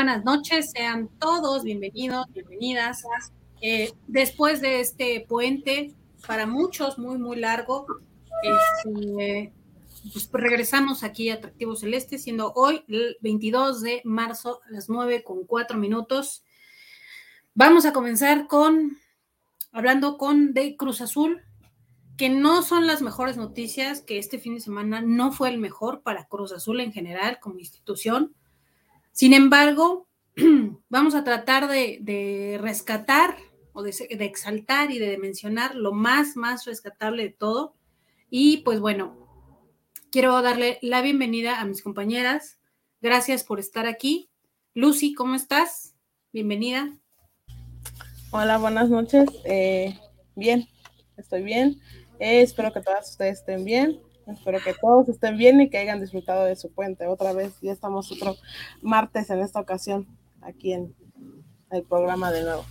Buenas noches, sean todos bienvenidos, bienvenidas. Eh, después de este puente, para muchos muy, muy largo, este, pues regresamos aquí a Atractivo Celeste, siendo hoy el 22 de marzo a las 9 con 4 minutos. Vamos a comenzar con, hablando con de Cruz Azul, que no son las mejores noticias, que este fin de semana no fue el mejor para Cruz Azul en general como institución. Sin embargo, vamos a tratar de, rescatar o de, exaltar y de mencionar lo más, más rescatable de todo. Y pues bueno, quiero darle la bienvenida a mis compañeras. Gracias por estar aquí. Lucy, ¿cómo estás? Bienvenida. Hola, buenas noches. Eh, bien, estoy bien. Eh, espero que todas ustedes estén bien. Espero que todos estén bien y que hayan disfrutado de su puente. Otra vez, ya estamos otro martes en esta ocasión aquí en el programa de nuevo.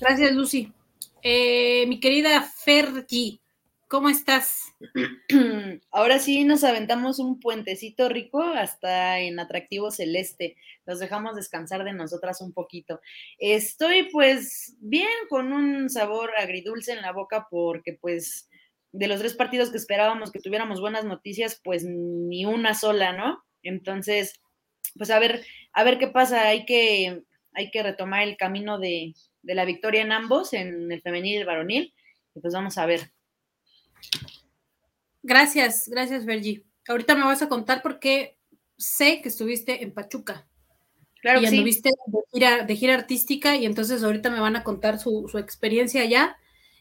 Gracias, Lucy. Eh, mi querida Fergie, ¿cómo estás? Ahora sí nos aventamos un puentecito rico hasta en atractivo celeste. Los dejamos descansar de nosotras un poquito. Estoy pues bien con un sabor agridulce en la boca porque pues de los tres partidos que esperábamos que tuviéramos buenas noticias, pues ni una sola, ¿no? Entonces, pues a ver, a ver qué pasa, hay que, hay que retomar el camino de, la victoria en ambos, en el femenil y el varonil, y pues vamos a ver. Gracias, gracias, Vergi. Ahorita me vas a contar por qué sé que estuviste en Pachuca. Claro y anduviste de, gira, de gira artística y entonces ahorita me van a contar su, experiencia allá.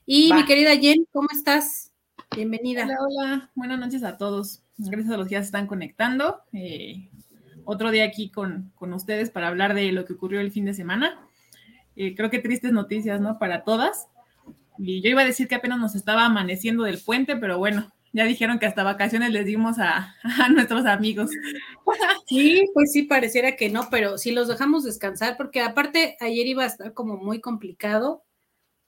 Y mi querida Jen, ¿cómo estás? Bienvenida. Hola, hola. Buenas noches a todos. Gracias a los que ya se están conectando. Eh, otro día aquí con, ustedes para hablar de lo que ocurrió el fin de semana. Eh, creo que tristes noticias, ¿no? Para todas. Y yo iba a decir que apenas nos estaba amaneciendo del puente, pero bueno, ya dijeron que hasta vacaciones les dimos a, a, nuestros amigos. Sí, pues sí, pareciera que no, pero sí los dejamos descansar, porque aparte ayer iba a estar como muy complicado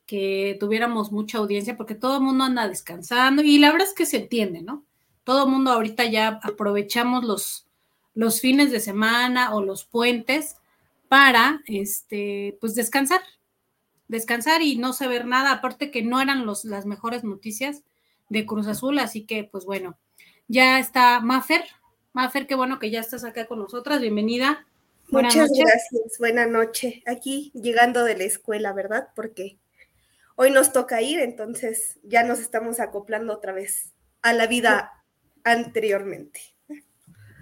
que tuviéramos mucha audiencia porque todo el mundo anda descansando y la verdad es que se entiende, ¿no? Todo el mundo ahorita ya aprovechamos los, los fines de semana o los puentes para, este, pues descansar, descansar y no saber nada, aparte que no eran los, las mejores noticias de Cruz Azul, así que pues bueno, ya está Mafer, Mafer, qué bueno que ya estás acá con nosotras, bienvenida. Muchas gracias, buena noche. Aquí llegando de la escuela, ¿verdad? Porque hoy nos toca ir, entonces ya nos estamos acoplando otra vez a la vida anteriormente.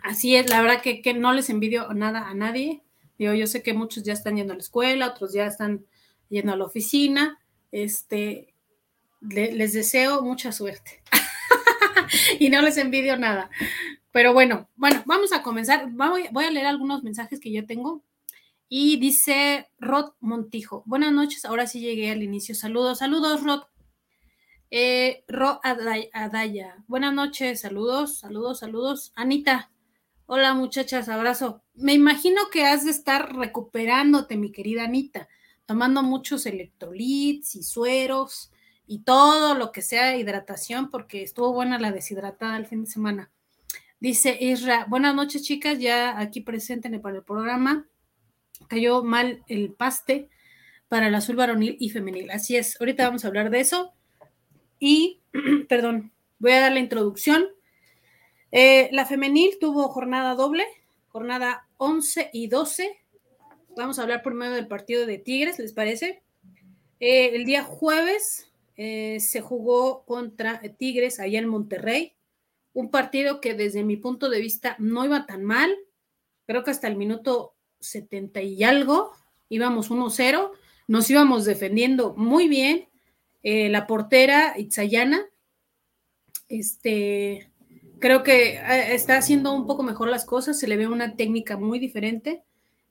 Así es, la verdad que, no les envidio nada a nadie. Digo, yo sé que muchos ya están yendo a la escuela, otros ya están yendo a la oficina. Este, les deseo mucha suerte. y no les envidio nada. Pero bueno, bueno, vamos a comenzar. voy a leer algunos mensajes que yo tengo. Y dice Rod Montijo, buenas noches, ahora sí llegué al inicio. Saludos, saludos, Rod. Eh, Rod Adaya, buenas noches, saludos, saludos, saludos. Anita, hola muchachas, abrazo. Me imagino que has de estar recuperándote, mi querida Anita, tomando muchos electrolits y sueros y todo lo que sea hidratación, porque estuvo buena la deshidratada el fin de semana. Dice Isra, buenas noches, chicas, ya aquí presente para el programa cayó mal el paste para el azul varonil y femenil. Así es, ahorita vamos a hablar de eso. Y, perdón, voy a dar la introducción. Eh, la femenil tuvo jornada doble, jornada 11 y 12. Vamos a hablar por medio del partido de Tigres, ¿les parece? Eh, el día jueves eh, se jugó contra Tigres allá en Monterrey. Un partido que desde mi punto de vista no iba tan mal. Creo que hasta el minuto 70 y algo, íbamos 1-0, nos íbamos defendiendo muy bien. Eh, la portera Itzayana, este, creo que eh, está haciendo un poco mejor las cosas, se le ve una técnica muy diferente,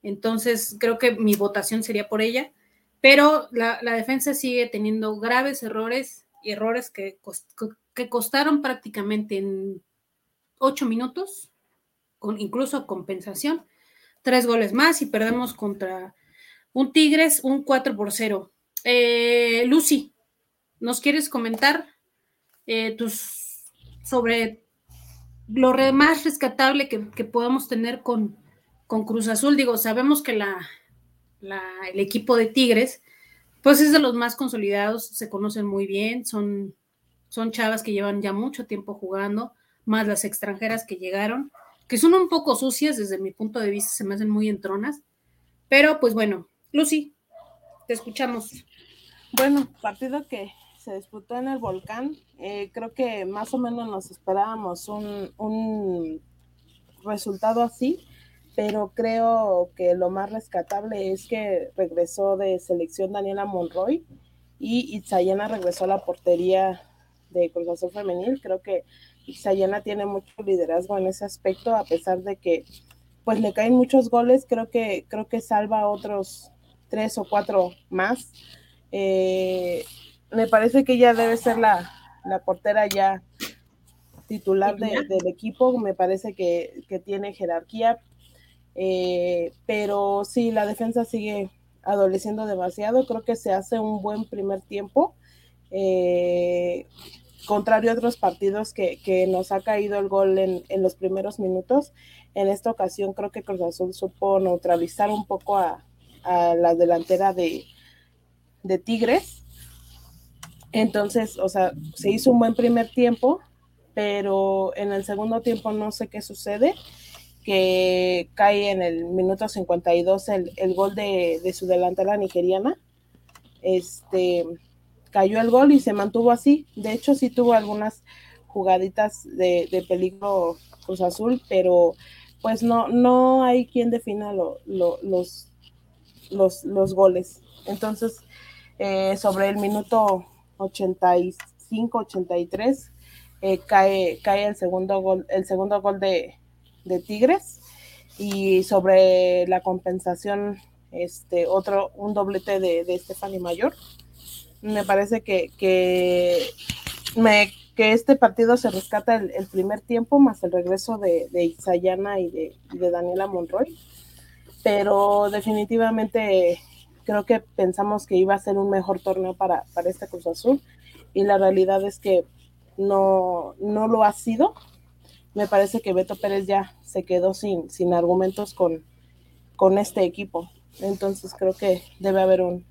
entonces creo que mi votación sería por ella, pero la, defensa sigue teniendo graves errores y errores que, que costaron prácticamente en ocho minutos, con incluso compensación, tres goles más y perdemos contra un Tigres, un 4 por 0. Eh, Lucy, ¿nos quieres comentar eh, tus sobre lo más rescatable que, podamos tener con, con Cruz Azul. Digo, sabemos que la, el equipo de Tigres, pues es de los más consolidados, se conocen muy bien, son, son chavas que llevan ya mucho tiempo jugando, más las extranjeras que llegaron, que son un poco sucias desde mi punto de vista, se me hacen muy entronas. Pero pues bueno, Lucy, te escuchamos. Bueno, partido que se disputó en el volcán, eh, creo que más o menos nos esperábamos un, un resultado así pero creo que lo más rescatable es que regresó de selección Daniela Monroy y Itzayana regresó a la portería de Cruz Azul Femenil. Creo que Itzayana tiene mucho liderazgo en ese aspecto, a pesar de que pues le caen muchos goles, creo que, creo que salva otros tres o cuatro más. Eh, me parece que ella debe ser la, portera ya titular del equipo, me parece que, que tiene jerarquía, eh, pero sí, la defensa sigue adoleciendo demasiado. Creo que se hace un buen primer tiempo. Eh, contrario a otros partidos que, nos ha caído el gol en, los primeros minutos, en esta ocasión creo que Cruz Azul supo neutralizar un poco a, la delantera de, de, Tigres. Entonces, o sea, se hizo un buen primer tiempo, pero en el segundo tiempo no sé qué sucede que cae en el minuto 52 el, el gol de, su delantera nigeriana. Este cayó el gol y se mantuvo así. De hecho, sí tuvo algunas jugaditas de, peligro Cruz Azul, pero pues no, no hay quien defina los, los, los, goles. Entonces, eh, sobre el minuto 85-83, eh, cae, cae el segundo gol, el segundo gol de, de Tigres y sobre la compensación, este otro, un doblete de, de Stephanie Mayor. Me parece que, que, me, que este partido se rescata el, primer tiempo más el regreso de, de Isayana y de, de Daniela Monroy. Pero definitivamente creo que pensamos que iba a ser un mejor torneo para, para este Cruz Azul y la realidad es que no, no lo ha sido me parece que Beto Pérez ya se quedó sin, sin argumentos con, con este equipo. Entonces creo que debe haber un,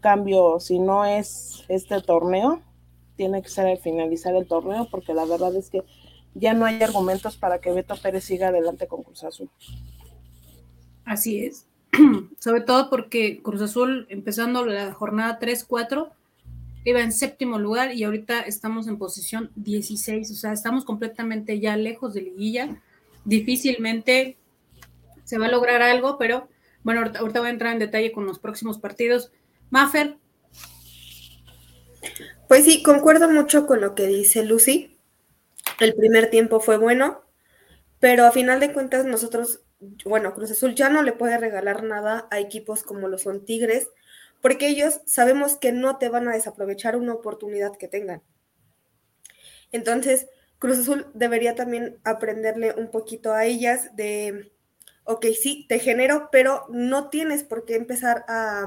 cambio, si no es este torneo, tiene que ser al finalizar el torneo, porque la verdad es que ya no hay argumentos para que Beto Pérez siga adelante con Cruz Azul. Así es. Sobre todo porque Cruz Azul, empezando la jornada 3-4, iba en séptimo lugar y ahorita estamos en posición 16, o sea, estamos completamente ya lejos de liguilla. Difícilmente se va a lograr algo, pero bueno, ahorita, voy a entrar en detalle con los próximos partidos. Maffer. Pues sí, concuerdo mucho con lo que dice Lucy. El primer tiempo fue bueno, pero a final de cuentas nosotros, bueno, Cruz Azul ya no le puede regalar nada a equipos como lo son Tigres, porque ellos sabemos que no te van a desaprovechar una oportunidad que tengan. Entonces, Cruz Azul debería también aprenderle un poquito a ellas de, ok, sí, te genero, pero no tienes por qué empezar a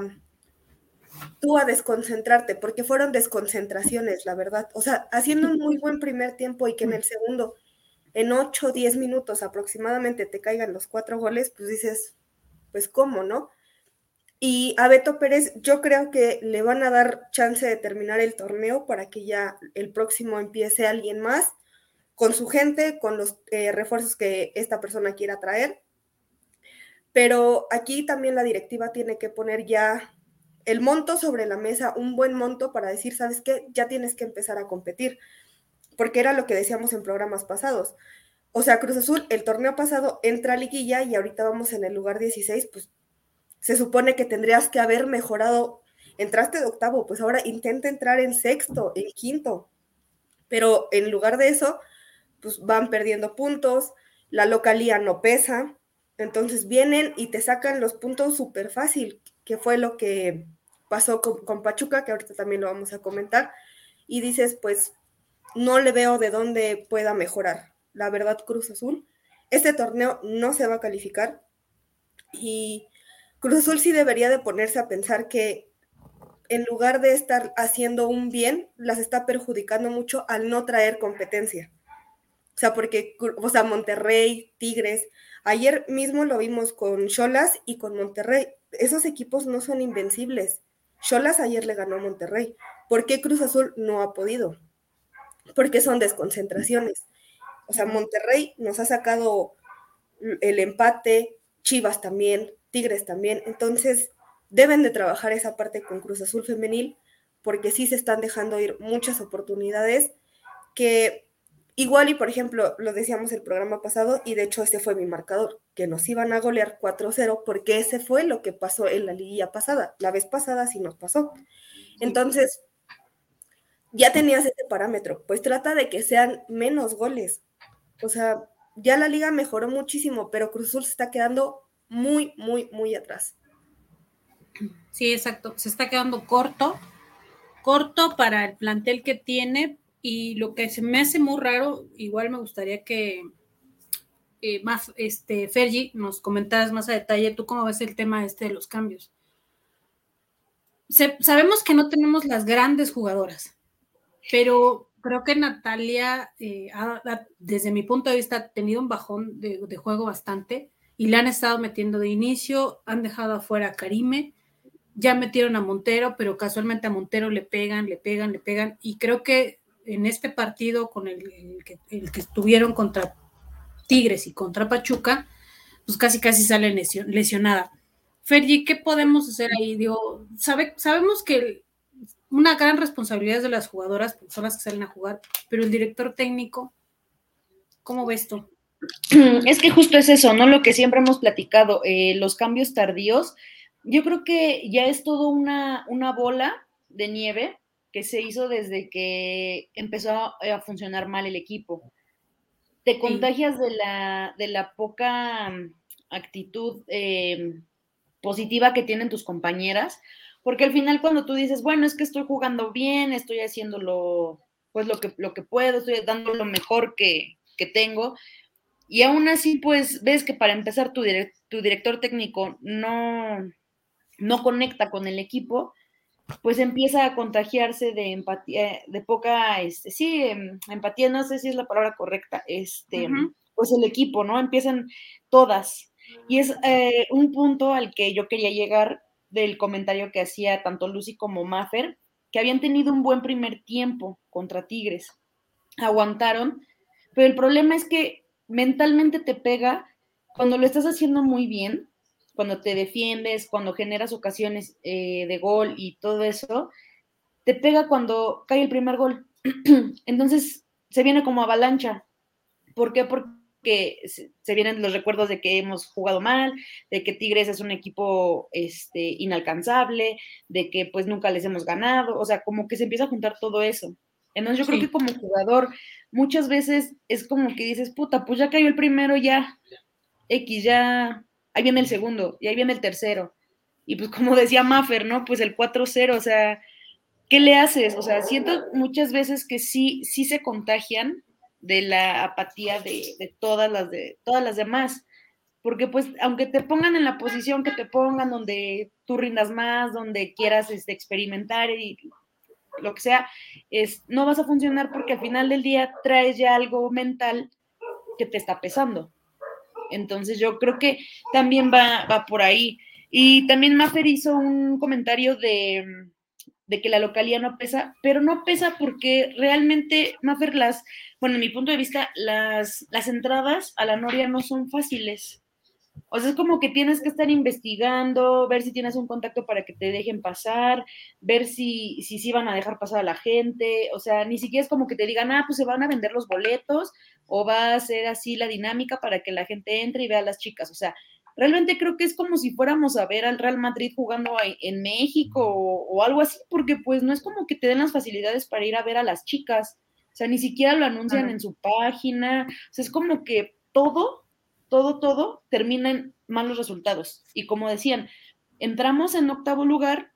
tú a desconcentrarte, porque fueron desconcentraciones, la verdad. O sea, haciendo un muy buen primer tiempo y que en el segundo, en 8 o 10 minutos aproximadamente, te caigan los cuatro goles, pues dices, pues cómo, ¿no? Y a Beto Pérez yo creo que le van a dar chance de terminar el torneo para que ya el próximo empiece alguien más con su gente, con los eh, refuerzos que esta persona quiera traer. Pero aquí también la directiva tiene que poner ya el monto sobre la mesa, un buen monto para decir, ¿sabes qué? Ya tienes que empezar a competir. Porque era lo que decíamos en programas pasados. O sea, Cruz Azul, el torneo pasado entra a liguilla y ahorita vamos en el lugar 16, pues se supone que tendrías que haber mejorado, entraste de octavo, pues ahora intenta entrar en sexto, en quinto, pero en lugar de eso, pues van perdiendo puntos, la localía no pesa, entonces vienen y te sacan los puntos súper fácil, que fue lo que pasó con, Pachuca, que ahorita también lo vamos a comentar, y dices, pues no le veo de dónde pueda mejorar. La verdad, Cruz Azul, este torneo no se va a calificar y Cruz Azul sí debería de ponerse a pensar que en lugar de estar haciendo un bien, las está perjudicando mucho al no traer competencia. O sea, porque, o sea, Monterrey, Tigres, ayer mismo lo vimos con Cholas y con Monterrey. Esos equipos no son invencibles. Cholas ayer le ganó a Monterrey. ¿Por qué Cruz Azul no ha podido? Porque son desconcentraciones. O sea, Monterrey nos ha sacado el empate, Chivas también, Tigres también. Entonces, deben de trabajar esa parte con Cruz Azul femenil porque sí se están dejando ir muchas oportunidades que igual y por ejemplo lo decíamos el programa pasado y de hecho ese fue mi marcador, que nos iban a golear 4-0 porque ese fue lo que pasó en la liguilla pasada, la vez pasada sí nos pasó. Entonces, ya tenías ese parámetro, pues trata de que sean menos goles. O sea, ya la liga mejoró muchísimo, pero Cruz Azul se está quedando muy, muy, muy atrás. Sí, exacto. Se está quedando corto, corto para el plantel que tiene. Y lo que se me hace muy raro, igual me gustaría que eh, más, este, Fergie, nos comentaras más a detalle, tú cómo ves el tema este de los cambios. sabemos que no tenemos las grandes jugadoras, pero creo que Natalia, eh, desde mi punto de vista, ha tenido un bajón de, de, juego bastante y le han estado metiendo de inicio, han dejado afuera a Karime, ya metieron a Montero, pero casualmente a Montero le pegan, le pegan, le pegan, y creo que en este partido con el, que, estuvieron contra Tigres y contra Pachuca, pues casi casi sale lesionada. Fergie, ¿qué podemos hacer ahí? Digo, sabe, sabemos que una gran responsabilidad de las jugadoras, son las que salen a jugar, pero el director técnico, ¿cómo ves tú? Es que justo es eso, ¿no? Lo que siempre hemos platicado, eh, los cambios tardíos yo creo que ya es todo una bola de nieve que se hizo desde que empezó a, funcionar mal el equipo. Te contagias de la, de la poca mm, actitud eh, positiva que tienen tus compañeras, porque al final cuando tú dices, bueno, es que estoy jugando bien, estoy haciendo lo, pues lo que, lo que puedo, estoy dando lo mejor que, que tengo, y aún así, pues ves que para empezar tu, tu director técnico no, no conecta con el equipo, pues empieza a contagiarse de empatía, de poca, este, sí, em, empatía, no sé si es la palabra correcta, este, pues el equipo, ¿no? Empiezan todas. Y es eh, un punto al que yo quería llegar del comentario que hacía tanto Lucy como Maffer, que habían tenido un buen primer tiempo contra Tigres. Aguantaron, pero el problema es que mentalmente te pega cuando lo estás haciendo muy bien, cuando te defiendes, cuando generas ocasiones eh, de gol y todo eso, te pega cuando cae el primer gol. Entonces se viene como avalancha. ¿Por qué? Porque se vienen los recuerdos de que hemos jugado mal, de que Tigres es un equipo este, inalcanzable, de que pues nunca les hemos ganado, o sea, como que se empieza a juntar todo eso. Entonces yo creo que como jugador muchas veces es como que dices, puta, pues ya cayó el primero, ya, X, ya, ahí viene el segundo y ahí viene el tercero. Y pues como decía Maffer, ¿no? Pues el 4-0, o sea, ¿qué le haces? O sea, siento muchas veces que sí, sí se contagian de la apatía de, todas las de todas las demás. Porque pues aunque te pongan en la posición que te pongan, donde tú rindas más, donde quieras este, experimentar y lo que sea, es, no vas a funcionar porque al final del día traes ya algo mental que te está pesando. Entonces yo creo que también va, va por ahí. Y también Maffer hizo un comentario de, de, que la localidad no pesa, pero no pesa porque realmente Maffer las, bueno, en mi punto de vista, las, las entradas a la Noria no son fáciles. O sea, es como que tienes que estar investigando, ver si tienes un contacto para que te dejen pasar, ver si si, si van a dejar pasar a la gente. O sea, ni siquiera es como que te digan, ah, pues se van a vender los boletos o va a ser así la dinámica para que la gente entre y vea a las chicas. O sea, realmente creo que es como si fuéramos a ver al Real Madrid jugando en México o, algo así, porque pues no es como que te den las facilidades para ir a ver a las chicas. O sea, ni siquiera lo anuncian en su página. O sea, es como que todo, todo, todo termina en malos resultados. Y como decían, entramos en octavo lugar,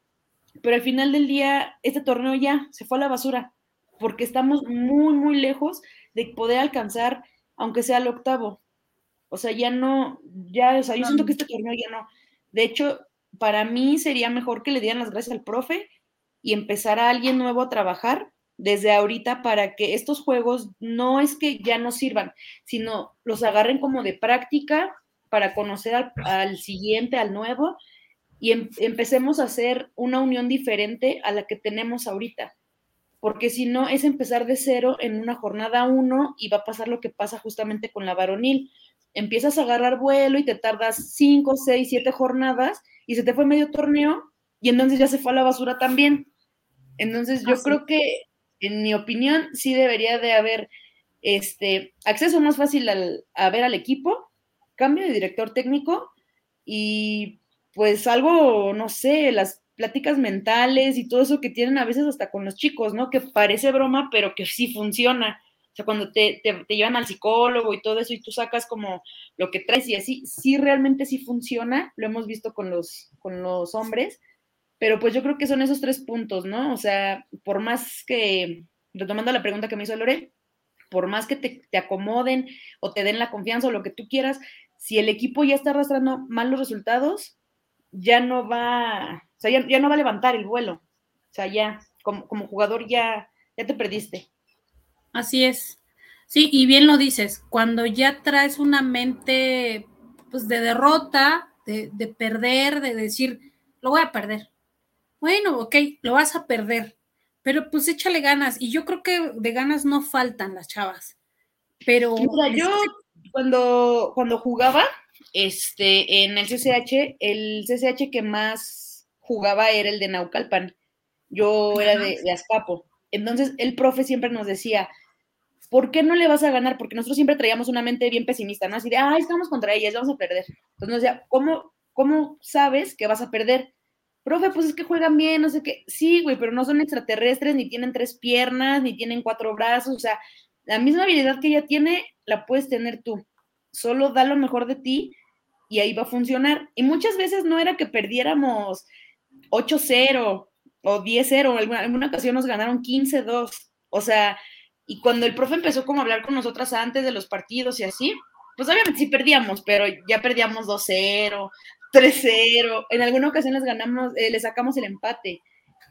pero al final del día este torneo ya se fue a la basura, porque estamos muy, muy lejos de poder alcanzar, aunque sea el octavo. O sea, ya no, ya, o sea, yo siento que este torneo ya no. De hecho, para mí sería mejor que le dieran las gracias al profe y empezar a alguien nuevo a trabajar desde ahorita para que estos juegos no es que ya no sirvan, sino los agarren como de práctica para conocer al, al siguiente, al nuevo, y em, empecemos a hacer una unión diferente a la que tenemos ahorita. Porque si no, es empezar de cero en una jornada uno y va a pasar lo que pasa justamente con la varonil. Empiezas a agarrar vuelo y te tardas cinco, seis, siete jornadas y se te fue medio torneo y entonces ya se fue a la basura también. Entonces yo creo que, en mi opinión, sí debería de haber este acceso más fácil al, a ver al equipo, cambio de director técnico y pues algo, no sé, las pláticas mentales y todo eso que tienen a veces hasta con los chicos, ¿no? Que parece broma, pero que sí funciona. O sea, cuando te, te, te, llevan al psicólogo y todo eso y tú sacas como lo que traes y así, sí realmente sí funciona, lo hemos visto con los, con los hombres, pero pues yo creo que son esos tres puntos, ¿no? O sea, por más que, retomando la pregunta que me hizo Lore, por más que te, te acomoden o te den la confianza o lo que tú quieras, si el equipo ya está arrastrando malos resultados, ya no va, o sea, ya, ya, no va a levantar el vuelo. O sea, ya, como, como jugador ya, ya te perdiste. Así es. Sí, y bien lo dices, cuando ya traes una mente pues de derrota, de, de perder, de decir, lo voy a perder. Bueno, ok, lo vas a perder, pero pues échale ganas. Y yo creo que de ganas no faltan las chavas. Pero. Mira, yo cuando, cuando jugaba, este, en el CCH, el CCH que más jugaba era el de Naucalpan. Yo era de, de Azcapo. Entonces, el profe siempre nos decía, ¿por qué no le vas a ganar? Porque nosotros siempre traíamos una mente bien pesimista, ¿no? Así de, ay, estamos contra ellas, vamos a perder. Entonces nos decía, ¿cómo, ¿cómo sabes que vas a perder? Profe, pues es que juegan bien, no sé qué. Sí, güey, pero no son extraterrestres, ni tienen tres piernas, ni tienen cuatro brazos. O sea, la misma habilidad que ella tiene, la puedes tener tú. Solo da lo mejor de ti y ahí va a funcionar. Y muchas veces no era que perdiéramos 8-0 o 10-0, alguna, alguna ocasión nos ganaron 15-2. O sea, y cuando el profe empezó como a hablar con nosotras antes de los partidos y así, pues obviamente sí perdíamos, pero ya perdíamos 2-0, 3-0. En alguna ocasión les ganamos, eh, le sacamos el empate.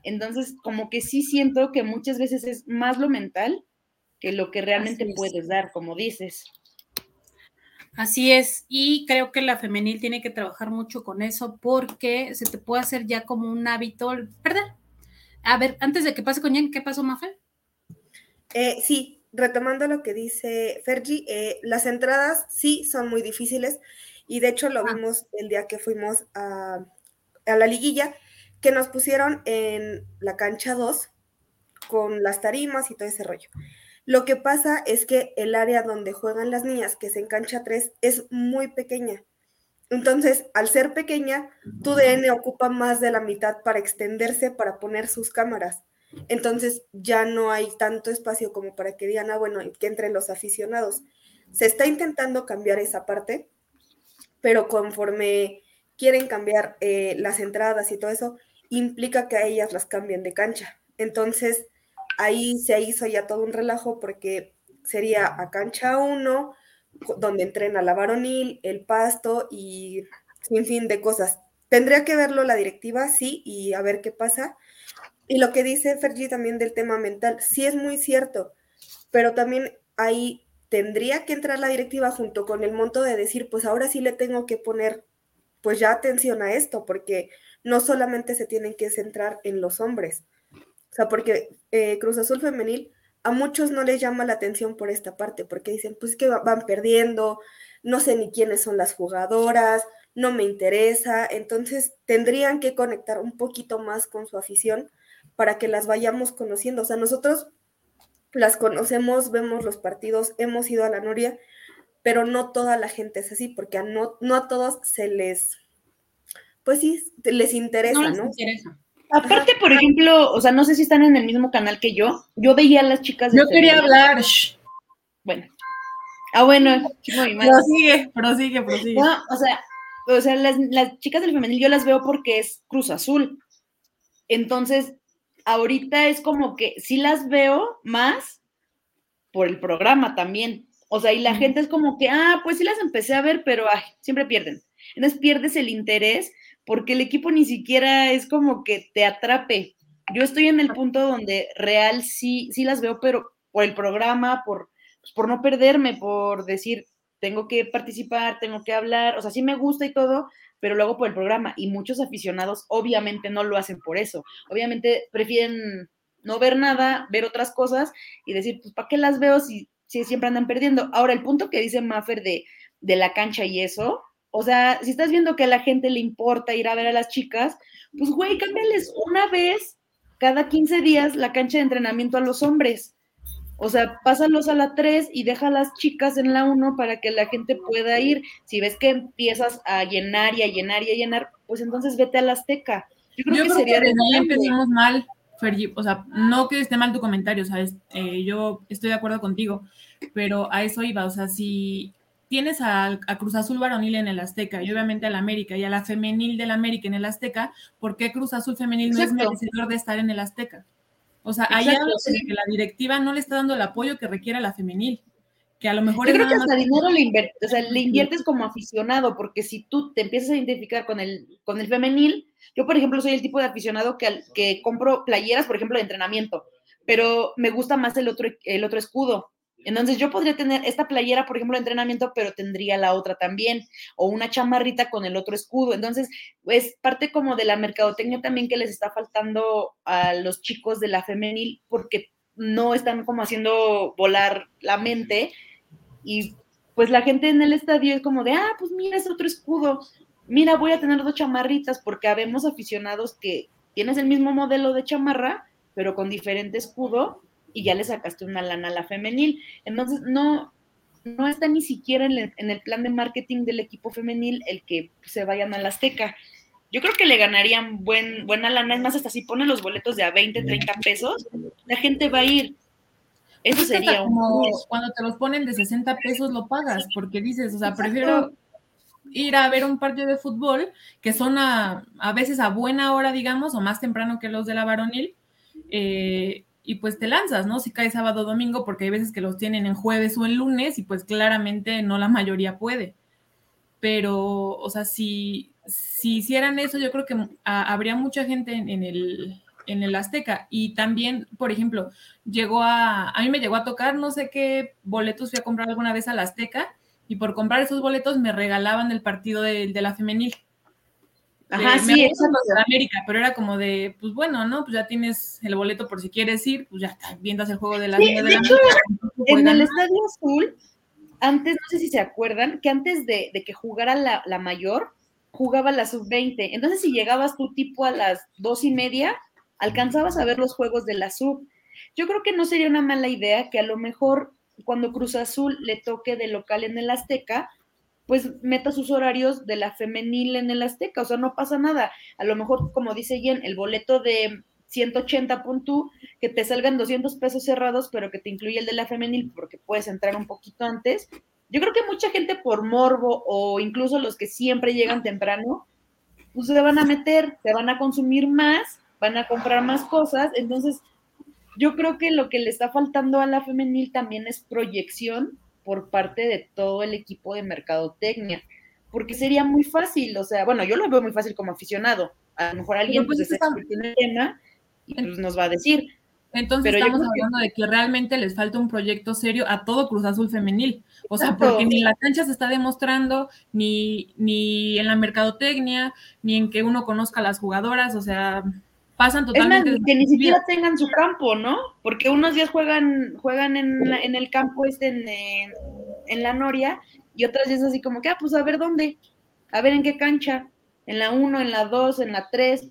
Entonces, como que sí siento que muchas veces es más lo mental que lo que realmente puedes dar, como dices. Así es, y creo que la femenil tiene que trabajar mucho con eso porque se te puede hacer ya como un hábito perder. A ver, antes de que pase con Jen, ¿qué pasó, Mafe? Eh, sí, retomando lo que dice Fergie, eh, las entradas sí son muy difíciles y de hecho lo ah. vimos el día que fuimos a, a, la liguilla, que nos pusieron en la cancha 2 con las tarimas y todo ese rollo. Lo que pasa es que el área donde juegan las niñas, que es en cancha 3, es muy pequeña. Entonces, al ser pequeña, tu DN ocupa más de la mitad para extenderse, para poner sus cámaras. Entonces, ya no hay tanto espacio como para que digan, ah, bueno, que entren los aficionados. Se está intentando cambiar esa parte, pero conforme quieren cambiar eh, las entradas y todo eso, implica que a ellas las cambien de cancha. Entonces, ahí se hizo ya todo un relajo porque sería a cancha 1, donde entrena la varonil, el pasto y sin fin de cosas. Tendría que verlo la directiva, sí, y a ver qué pasa. Y lo que dice Fergie también del tema mental, sí es muy cierto, pero también ahí tendría que entrar la directiva junto con el monto de decir, pues ahora sí le tengo que poner, pues ya atención a esto, porque no solamente se tienen que centrar en los hombres, o sea, porque eh, Cruz Azul Femenil a muchos no les llama la atención por esta parte, porque dicen, pues que van perdiendo, no sé ni quiénes son las jugadoras, no me interesa, entonces tendrían que conectar un poquito más con su afición para que las vayamos conociendo. O sea, nosotros las conocemos, vemos los partidos, hemos ido a la Noria, pero no toda la gente es así, porque a no, no a todos se les, pues sí, les interesa, ¿no? Les ¿no? interesa. Aparte, por ejemplo, o sea, no sé si están en el mismo canal que yo. Yo veía a las chicas. De yo quería hablar. Bueno. Ah, bueno. Prosigue, prosigue, prosigue. No, o sea, o sea las, las chicas del femenil yo las veo porque es Cruz Azul. Entonces, ahorita es como que sí las veo más por el programa también. O sea, y la gente es como que, ah, pues sí las empecé a ver, pero ay, siempre pierden. Entonces pierdes el interés porque el equipo ni siquiera es como que te atrape. Yo estoy en el punto donde real sí, sí las veo, pero por el programa, por, pues, por no perderme, por decir, tengo que participar, tengo que hablar, o sea, sí me gusta y todo, pero luego por el programa. Y muchos aficionados obviamente no lo hacen por eso. Obviamente prefieren no ver nada, ver otras cosas y decir, pues, ¿para qué las veo si, si siempre andan perdiendo? Ahora, el punto que dice Maffer de, de la cancha y eso, o sea, si estás viendo que a la gente le importa ir a ver a las chicas, pues, güey, cámbiales una vez cada 15 días la cancha de entrenamiento a los hombres. O sea, pásalos a la 3 y deja a las chicas en la 1 para que la gente pueda ir. Si ves que empiezas a llenar y a llenar y a llenar, pues entonces vete a la Azteca. Yo creo que sería que ahí empezamos mal, Fergie. O sea, no que esté mal tu comentario, ¿sabes? Eh, yo estoy de acuerdo contigo, pero a eso iba. O sea, si tienes a, Cruz Azul varonil en el Azteca y obviamente al América y a la femenil del América en el Azteca, ¿por qué Cruz Azul femenil no es merecedor de estar en el Azteca? O sea, ahí hablo de que la directiva no le está dando el apoyo que requiere a la femenil. Que a lo mejor Yo creo que hasta dinero le, inviertes, o sea, le inviertes como aficionado, porque si tú te empiezas a identificar con el, con el femenil, yo por ejemplo soy el tipo de aficionado que, que compro playeras, por ejemplo, de entrenamiento, pero me gusta más el otro, el otro escudo. Entonces yo podría tener esta playera, por ejemplo, de entrenamiento, pero tendría la otra también, o una chamarrita con el otro escudo. Entonces, es parte como de la mercadotecnia también que les está faltando a los chicos de la femenil, porque no están como haciendo volar la mente. Y pues la gente en el estadio es como de, ah, pues mira, es otro escudo. Mira, voy a tener dos chamarritas, porque habemos aficionados que tienes el mismo modelo de chamarra, pero con diferente escudo y ya le sacaste una lana a la femenil. Entonces, no, no está ni siquiera en el, plan de marketing del equipo femenil el que se vayan a la Azteca. Yo creo que le ganarían buen, buena lana, es más, hasta si ponen los boletos de a 20, 30 pesos, la gente va a ir. Eso pues sería como cuando te los ponen de 60 pesos lo pagas, porque dices, o sea, prefiero ir a ver un partido de fútbol que son a, a veces a buena hora, digamos, o más temprano que los de la varonil, eh, y pues te lanzas, ¿no? Si cae sábado o domingo, porque hay veces que los tienen en jueves o en lunes y pues claramente no la mayoría puede. Pero, o sea, si, si hicieran eso, yo creo que habría mucha gente en, el, en el Azteca. Y también, por ejemplo, llegó a, a mí me llegó a tocar, no sé qué boletos fui a comprar alguna vez al Azteca, y por comprar esos boletos me regalaban el partido de, de la femenil. Ajá, sí, eso de América, pero era como de, pues bueno, ¿no? Pues ya tienes el boleto por si quieres ir, pues ya está, viendas el juego de la, sí, de, de hecho, En el Estadio Azul, antes, no sé si se acuerdan, que antes de, que jugara la, la, mayor, jugaba la sub-20. Entonces, si llegabas tú tipo a las dos y media, alcanzabas a ver los juegos de la sub. Yo creo que no sería una mala idea que a lo mejor cuando Cruz Azul le toque de local en el Azteca, pues meta sus horarios de la femenil en el Azteca, o sea, no pasa nada. A lo mejor, como dice Jen, el boleto de 180 puntos, que te salgan 200 pesos cerrados, pero que te incluye el de la femenil porque puedes entrar un poquito antes. Yo creo que mucha gente por morbo o incluso los que siempre llegan temprano, pues se van a meter, se van a consumir más, van a comprar más cosas, entonces yo creo que lo que le está faltando a la femenil también es proyección por parte de todo el equipo de mercadotecnia, porque sería muy fácil, o sea, bueno, yo lo veo muy fácil como aficionado, a lo mejor alguien pues, pues en el tema y pues, nos va a decir. Entonces estamos hablando de que realmente les falta un proyecto serio a todo Cruz Azul femenil. O sea, porque ni en la cancha se está demostrando, ni, ni en la mercadotecnia, ni en que uno conozca a las jugadoras, o sea, pasan totalmente. que ni siquiera tengan su campo, ¿no? Porque unos días juegan, juegan en, en el campo este en, en, la Noria y otras días así como que, ah, pues a ver dónde, a ver en qué cancha, en la 1, en la 2, en la 3.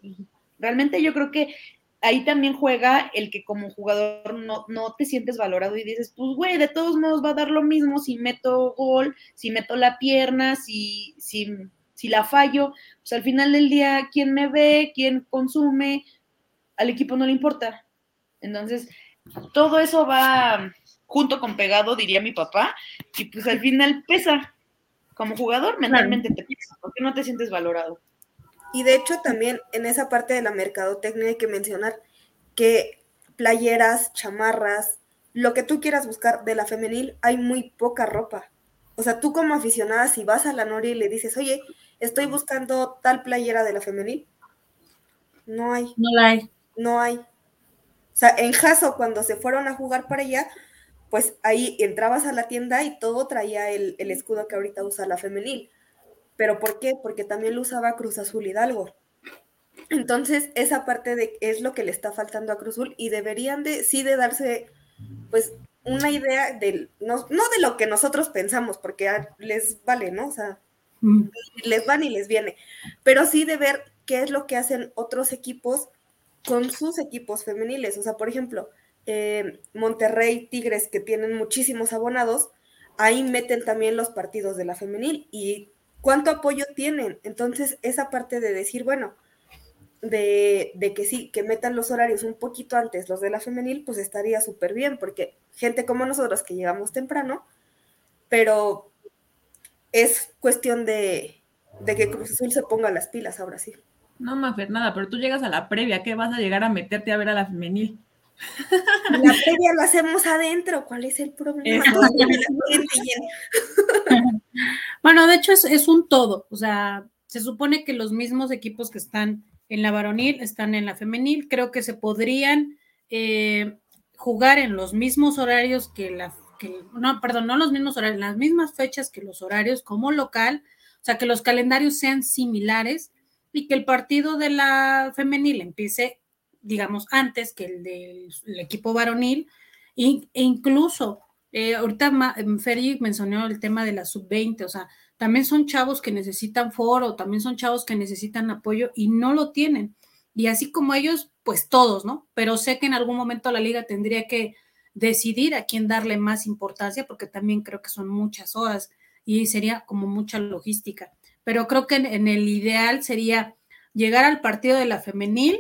Realmente yo creo que ahí también juega el que como jugador no, no te sientes valorado y dices, pues güey, de todos modos va a dar lo mismo si meto gol, si meto la pierna, si, si si la fallo, pues al final del día, ¿quién me ve? ¿Quién consume? Al equipo no le importa. Entonces, todo eso va junto con pegado, diría mi papá, y pues al final pesa. Como jugador, mentalmente te pesa, porque no te sientes valorado. Y de hecho, también en esa parte de la mercadotecnia hay que mencionar que playeras, chamarras, lo que tú quieras buscar de la femenil, hay muy poca ropa. O sea, tú como aficionada, si vas a la Noria y le dices, oye, estoy buscando tal playera de la femenil. No hay. No la hay. no hay. O sea, en Jaso, cuando se fueron a jugar para allá, pues ahí entrabas a la tienda y todo traía el, el escudo que ahorita usa la femenil. ¿Pero por qué? Porque también lo usaba Cruz Azul Hidalgo. Entonces, esa parte de es lo que le está faltando a Cruz Azul y deberían de, sí, de darse, pues, una idea del, no, no de lo que nosotros pensamos, porque les vale, ¿no? O sea, les van y les viene, pero sí de ver qué es lo que hacen otros equipos con sus equipos femeniles. O sea, por ejemplo, eh, Monterrey, Tigres, que tienen muchísimos abonados, ahí meten también los partidos de la femenil y cuánto apoyo tienen. Entonces, esa parte de decir, bueno, de, de, que sí, que metan los horarios un poquito antes, los de la femenil, pues estaría súper bien, porque gente como nosotros que llegamos temprano, pero es cuestión de, de que Cruz Azul se ponga las pilas ahora sí. No, Mafer, nada, pero tú llegas a la previa, ¿qué vas a llegar a meterte a ver a la femenil? La previa lo hacemos adentro, ¿cuál es el problema? bueno, de hecho es, es un todo, o sea, se supone que los mismos equipos que están en la varonil, están en la femenil. Creo que se podrían eh, jugar en los mismos horarios que la, no, perdón, no los mismos horarios, las mismas fechas que los horarios como local, o sea, que los calendarios sean similares y que el partido de la femenil empiece, digamos, antes que el del equipo varonil, e, incluso, eh, ahorita Fergie mencionó el tema de la sub-20, o sea, también son chavos que necesitan foro, también son chavos que necesitan apoyo y no lo tienen. Y así como ellos, pues todos, ¿no? Pero sé que en algún momento la liga tendría que decidir a quién darle más importancia, porque también creo que son muchas horas y sería como mucha logística. Pero creo que en, el ideal sería llegar al partido de la femenil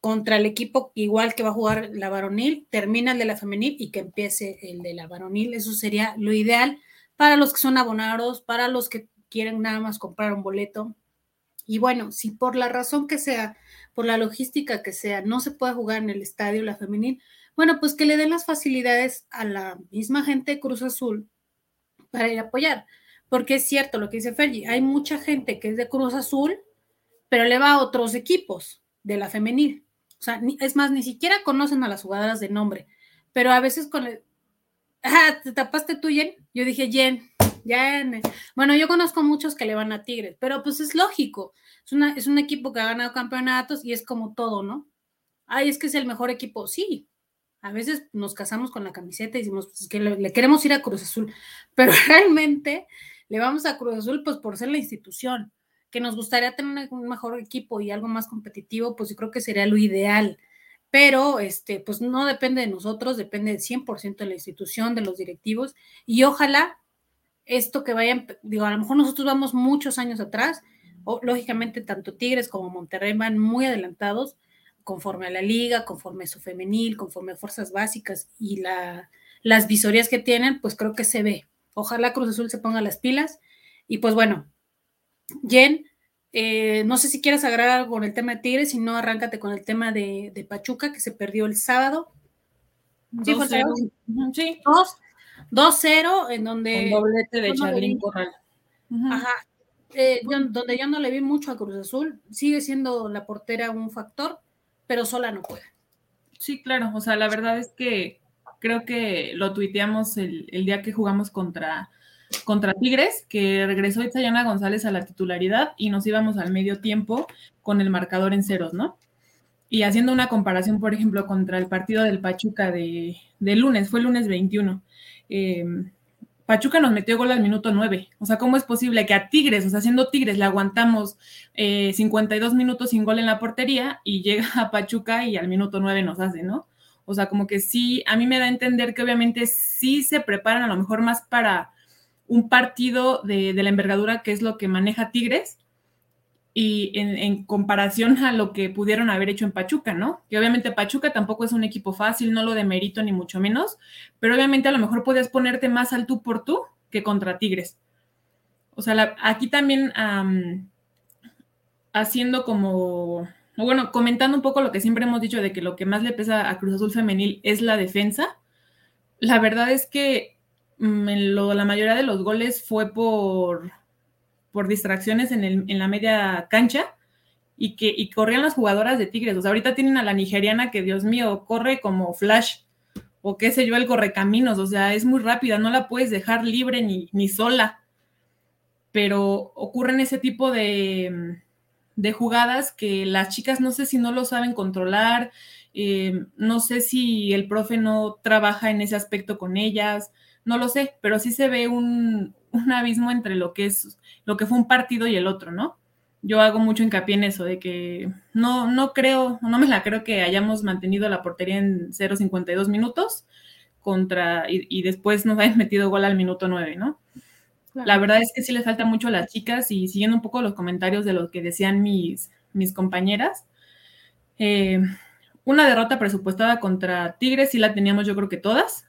contra el equipo igual que va a jugar la varonil, termina el de la femenil y que empiece el de la varonil. Eso sería lo ideal para los que son abonados, para los que quieren nada más comprar un boleto. Y bueno, si por la razón que sea, por la logística que sea, no se puede jugar en el estadio la femenil, bueno, pues que le den las facilidades a la misma gente de Cruz Azul para ir a apoyar. Porque es cierto lo que dice Fergie, hay mucha gente que es de Cruz Azul, pero le va a otros equipos de la femenil. O sea, es más, ni siquiera conocen a las jugadoras de nombre, pero a veces con el, Ah, ¿te tapaste tú, Jen? Yo dije, Jen, Jen. Bueno, yo conozco muchos que le van a Tigres, pero pues es lógico. Es, una, es un equipo que ha ganado campeonatos y es como todo, ¿no? Ay, es que es el mejor equipo. Sí, a veces nos casamos con la camiseta y decimos pues, que le, queremos ir a Cruz Azul, pero realmente le vamos a Cruz Azul pues por ser la institución. Que nos gustaría tener un mejor equipo y algo más competitivo, pues yo creo que sería lo ideal pero este, pues no depende de nosotros, depende 100% de la institución, de los directivos, y ojalá esto que vayan, digo, a lo mejor nosotros vamos muchos años atrás, o, lógicamente tanto Tigres como Monterrey van muy adelantados conforme a la liga, conforme a su femenil, conforme a fuerzas básicas y la, las visorías que tienen, pues creo que se ve. Ojalá Cruz Azul se ponga las pilas. Y pues bueno, Jen, eh, no sé si quieres agregar algo con el tema de Tigres, si no, arráncate con el tema de, Pachuca, que se perdió el sábado. Sí, 2-0, en donde. doblete de Charlín Corral. Ajá. Eh, donde yo no le vi mucho a Cruz Azul, sigue siendo la portera un factor, pero sola no puede. Sí, claro. O sea, la verdad es que creo que lo tuiteamos el, el día que jugamos contra contra Tigres, que regresó Itzayana González a la titularidad y nos íbamos al medio tiempo con el marcador en ceros, ¿no? Y haciendo una comparación, por ejemplo, contra el partido del Pachuca de, lunes, fue lunes 21. Em, Pachuca nos metió gol al minuto 9. O sea, ¿cómo es posible que a Tigres, o sea, siendo Tigres, le aguantamos 52 eh, minutos sin gol en la portería y llega a Pachuca y al minuto 9 nos hace, ¿no? O sea, como que sí, a mí me da a entender que obviamente sí se preparan a lo mejor más para un partido de, la envergadura que es lo que maneja Tigres y en, comparación a lo que pudieron haber hecho en Pachuca, ¿no? Que obviamente Pachuca tampoco es un equipo fácil, no lo de mérito ni mucho menos, pero obviamente a lo mejor podías ponerte más al tú por tú que contra Tigres. O sea, aquí también haciendo como, bueno, comentando un poco lo que siempre hemos dicho de que lo que más le pesa a Cruz Azul Femenil es la defensa. La verdad es que Mm, la mayoría de los goles fue por, por distracciones en, la media cancha y que y corrían las jugadoras de Tigres. O sea, ahorita tienen a la nigeriana que, Dios mío, corre como flash o qué sé yo, el correcaminos. O sea, es muy rápida, no la puedes dejar libre ni, ni sola. Pero ocurren ese tipo de, de jugadas que las chicas no sé si no lo saben controlar, eh, no sé si el profe no trabaja en ese aspecto con ellas, no lo sé, pero sí se ve un, un abismo entre lo que es lo que fue un partido y el otro, ¿no? Yo hago mucho hincapié en eso, de que no, no creo, no me la creo que hayamos mantenido la portería en 0.52 minutos contra, y, y, después nos hayan metido gol al minuto 9, ¿no? Claro. La verdad es que sí les falta mucho a las chicas y siguiendo un poco los comentarios de lo que decían mis, mis compañeras, eh, una derrota presupuestada contra Tigres sí la teníamos yo creo que todas.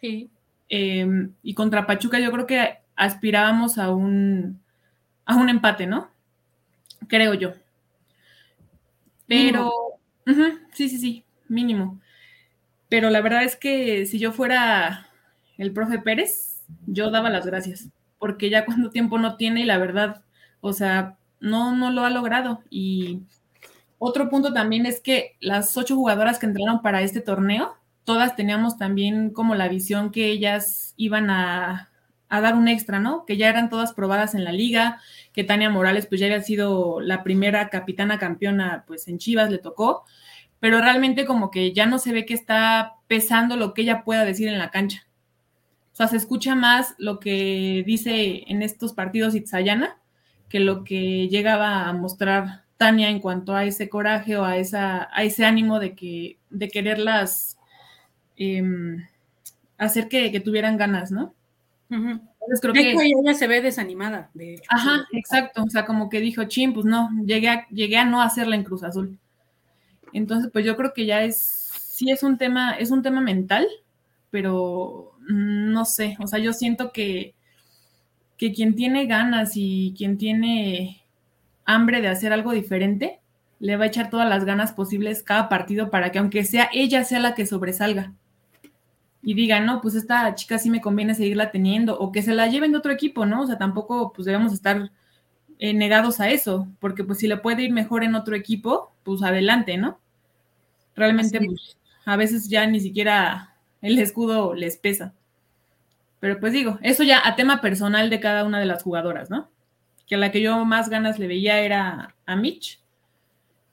Sí. Eh, y contra Pachuca yo creo que aspirábamos a un, a un empate, ¿no? Creo yo. Pero, uh -huh, sí, sí, sí, mínimo. Pero la verdad es que si yo fuera el profe Pérez, yo daba las gracias, porque ya cuánto tiempo no tiene y la verdad, o sea, no, no lo ha logrado. Y otro punto también es que las ocho jugadoras que entraron para este torneo, todas teníamos también como la visión que ellas iban a, a dar un extra, ¿no? Que ya eran todas probadas en la liga, que Tania Morales pues ya había sido la primera capitana campeona pues en Chivas, le tocó, pero realmente como que ya no se ve que está pesando lo que ella pueda decir en la cancha. O sea, se escucha más lo que dice en estos partidos Itzayana que lo que llegaba a mostrar Tania en cuanto a ese coraje o a, esa, a ese ánimo de, que, de quererlas eh, hacer que, que, tuvieran ganas, ¿no? Uh -huh. Entonces creo de que hecho, ella se ve desanimada. De hecho. Ajá, exacto. O sea, como que dijo, chin, pues no, llegué a, llegué a no hacerla en Cruz Azul. Entonces, pues yo creo que ya es, sí es un tema, es un tema mental, pero no sé, o sea, yo siento que, que quien tiene ganas y quien tiene hambre de hacer algo diferente, le va a echar todas las ganas posibles cada partido para que aunque sea ella sea la que sobresalga y diga, no, pues esta chica sí me conviene seguirla teniendo, o que se la lleven de otro equipo, ¿no? O sea, tampoco pues debemos estar eh, negados a eso, porque pues si le puede ir mejor en otro equipo, pues adelante, ¿no? Realmente, pues, a veces ya ni siquiera el escudo les pesa. Pero pues digo, eso ya a tema personal de cada una de las jugadoras, ¿no? Que a la que yo más ganas le veía era a Mitch.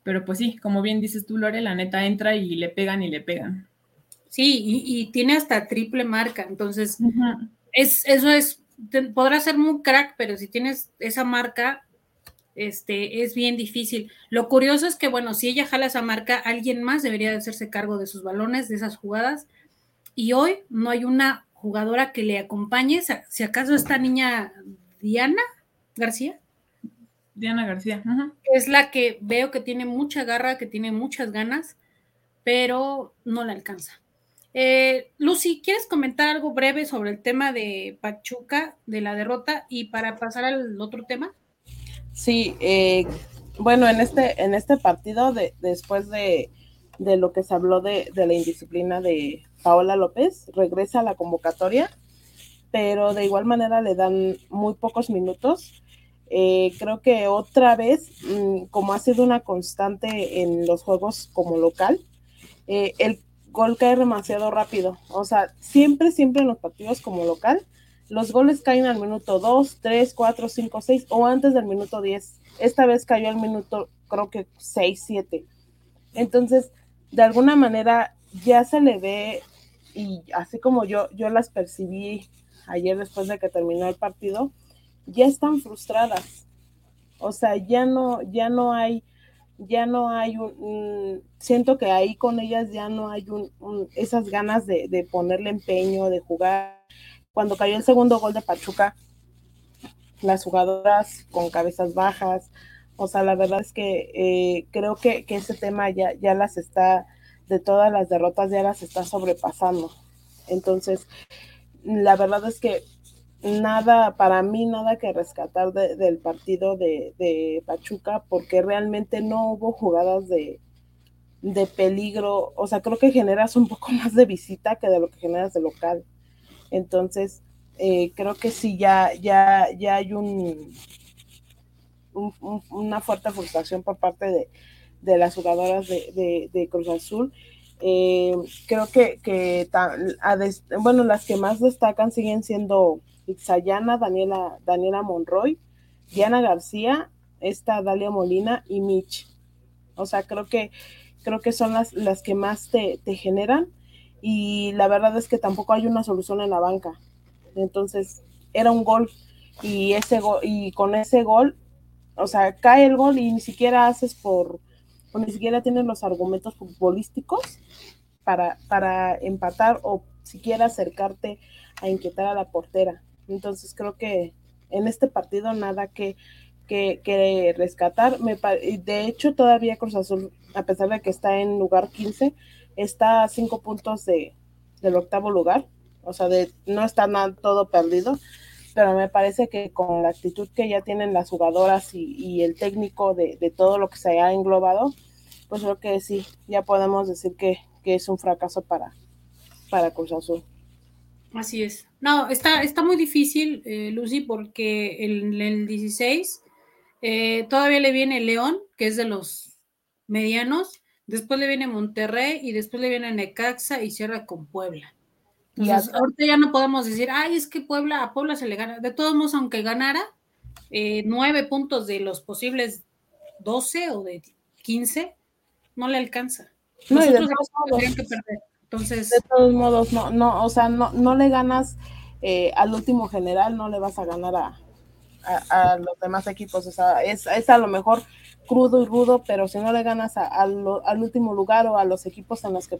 Pero pues sí, como bien dices tú, Lore, la neta entra y le pegan y le pegan. Sí, y, y, tiene hasta triple marca, entonces uh -huh. es, eso es, te, podrá ser muy crack, pero si tienes esa marca, este, es bien difícil. Lo curioso es que, bueno, si ella jala esa marca, alguien más debería de hacerse cargo de sus balones, de esas jugadas, y hoy no hay una jugadora que le acompañe, si acaso esta niña Diana García. Diana García. Uh -huh. Es la que veo que tiene mucha garra, que tiene muchas ganas, pero no la alcanza. Eh, Lucy, ¿quieres comentar algo breve sobre el tema de Pachuca, de la derrota, y para pasar al otro tema? Sí, eh, bueno, en este, en este partido, de, después de, de, lo que se habló de, de, la indisciplina de Paola López, regresa a la convocatoria, pero de igual manera le dan muy pocos minutos. Eh, creo que otra vez, mmm, como ha sido una constante en los juegos como local, eh, el gol cae demasiado rápido. O sea, siempre, siempre en los partidos como local, los goles caen al minuto 2, 3, 4, 5, 6 o antes del minuto 10. Esta vez cayó al minuto, creo que 6, 7. Entonces, de alguna manera ya se le ve, y así como yo, yo las percibí ayer después de que terminó el partido, ya están frustradas. O sea, ya no, ya no hay ya no hay un, siento que ahí con ellas ya no hay un, un, esas ganas de, de, ponerle empeño, de jugar. Cuando cayó el segundo gol de Pachuca, las jugadoras con cabezas bajas, o sea, la verdad es que eh, creo que, que, ese tema ya, ya las está, de todas las derrotas ya las está sobrepasando. Entonces, la verdad es que nada, para mí nada que rescatar de, del partido de, de, Pachuca, porque realmente no hubo jugadas de, de, peligro, o sea, creo que generas un poco más de visita que de lo que generas de local. Entonces, eh, creo que sí, ya, ya, ya hay un, una fuerte frustración por parte de, las jugadoras de, Cruz Azul. Eh, creo que, que bueno, las que más destacan siguen siendo Itzayana, Daniela, Daniela Monroy, Diana García, esta Dalia Molina y Mitch. O sea, creo que, creo que son las, las que más te, te generan y la verdad es que tampoco hay una solución en la banca. Entonces, era un gol y ese y con ese gol, o sea, cae el gol y ni siquiera haces por, o ni siquiera tienes los argumentos futbolísticos para, para empatar o siquiera acercarte a inquietar a la portera. Entonces creo que en este partido nada que, que, rescatar. Me, de hecho, todavía Cruz Azul, a pesar de que está en lugar 15, está a cinco puntos de, del octavo lugar. O sea, de, no está nada, todo perdido pero me parece que con la actitud que ya tienen las jugadoras y, el técnico de, todo lo que se ha englobado, pues creo que sí, ya podemos decir que, es un fracaso para, para Cruz Azul. Así es. No, está, está muy difícil, eh, Lucy, porque en el, 16 eh, todavía le viene León, que es de los medianos, después le viene Monterrey y después le viene Necaxa y cierra con Puebla y ahorita ya no podemos decir, ay, es que Puebla, a Puebla se le gana. De todos modos, aunque ganara, eh, nueve puntos de los posibles doce o de quince, no le alcanza. No, de todos modos, que perder. Entonces, de todos modos, no, no, o sea, no, no le ganas eh, al último general, no le vas a ganar a, a, los demás equipos. O sea, es, es a lo mejor crudo y rudo, pero si no le ganas al último lugar o a los equipos en los que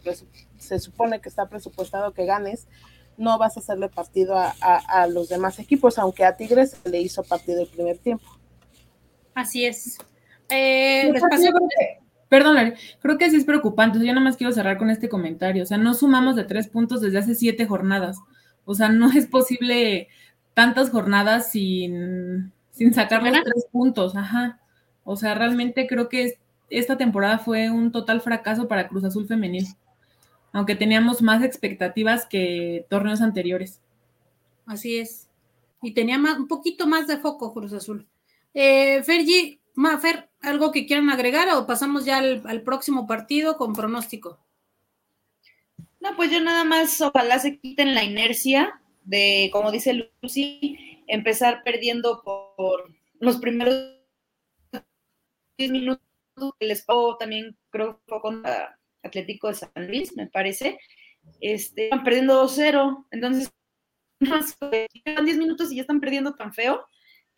se supone que está presupuestado que ganes, no vas a hacerle partido a, los demás equipos, aunque a Tigres le hizo partido el primer tiempo. Así es. Eh, perdón, creo que sí es preocupante. Yo nada más quiero cerrar con este comentario. O sea, no sumamos de tres puntos desde hace siete jornadas. O sea, no es posible tantas jornadas sin, sin sacar los tres puntos. Ajá. O sea, realmente creo que esta temporada fue un total fracaso para Cruz Azul Femenil, aunque teníamos más expectativas que torneos anteriores. Así es. Y tenía más, un poquito más de foco Cruz Azul. Eh, Fergie, Mafer, ¿algo que quieran agregar o pasamos ya al, próximo partido con pronóstico? No, pues yo nada más ojalá se quiten la inercia de, como dice Lucy, empezar perdiendo por los primeros 10 minutos les pago también, creo que contra Atlético de San Luis, me parece. Este, van perdiendo 2-0, entonces, llevan 10 minutos y ya están perdiendo tan feo.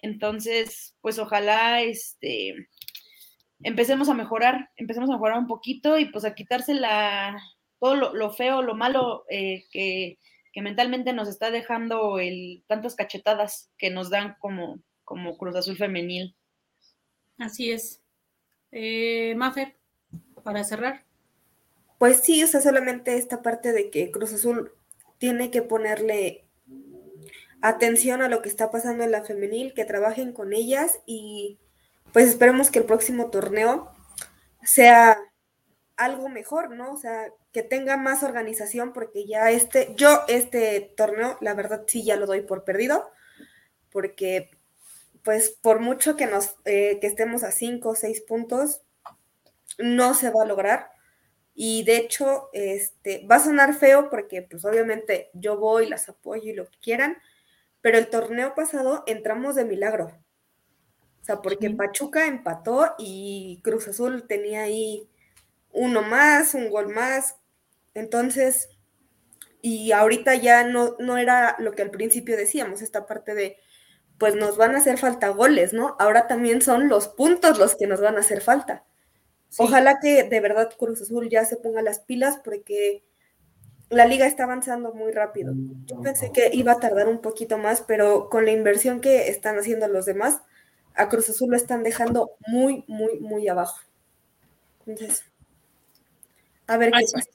Entonces, pues ojalá este, empecemos a mejorar, empecemos a mejorar un poquito y pues a quitarse la, todo lo, feo, lo malo eh, que, que, mentalmente nos está dejando el, tantas cachetadas que nos dan como, como Cruz Azul Femenil. Así es. Eh, Mafer, para cerrar. Pues sí, o sea, solamente esta parte de que Cruz Azul tiene que ponerle atención a lo que está pasando en la femenil, que trabajen con ellas y pues esperemos que el próximo torneo sea algo mejor, ¿no? O sea, que tenga más organización porque ya este, yo este torneo, la verdad sí ya lo doy por perdido, porque pues por mucho que nos eh, que estemos a cinco o seis puntos, no se va a lograr. Y de hecho, este, va a sonar feo porque pues obviamente yo voy, las apoyo y lo que quieran, pero el torneo pasado entramos de milagro. O sea, porque Pachuca empató y Cruz Azul tenía ahí uno más, un gol más. Entonces, y ahorita ya no, no era lo que al principio decíamos, esta parte de pues nos van a hacer falta goles, ¿no? Ahora también son los puntos los que nos van a hacer falta. Ojalá que de verdad Cruz Azul ya se ponga las pilas porque la liga está avanzando muy rápido. Yo pensé que iba a tardar un poquito más, pero con la inversión que están haciendo los demás, a Cruz Azul lo están dejando muy, muy, muy abajo. Entonces, a ver qué pasa.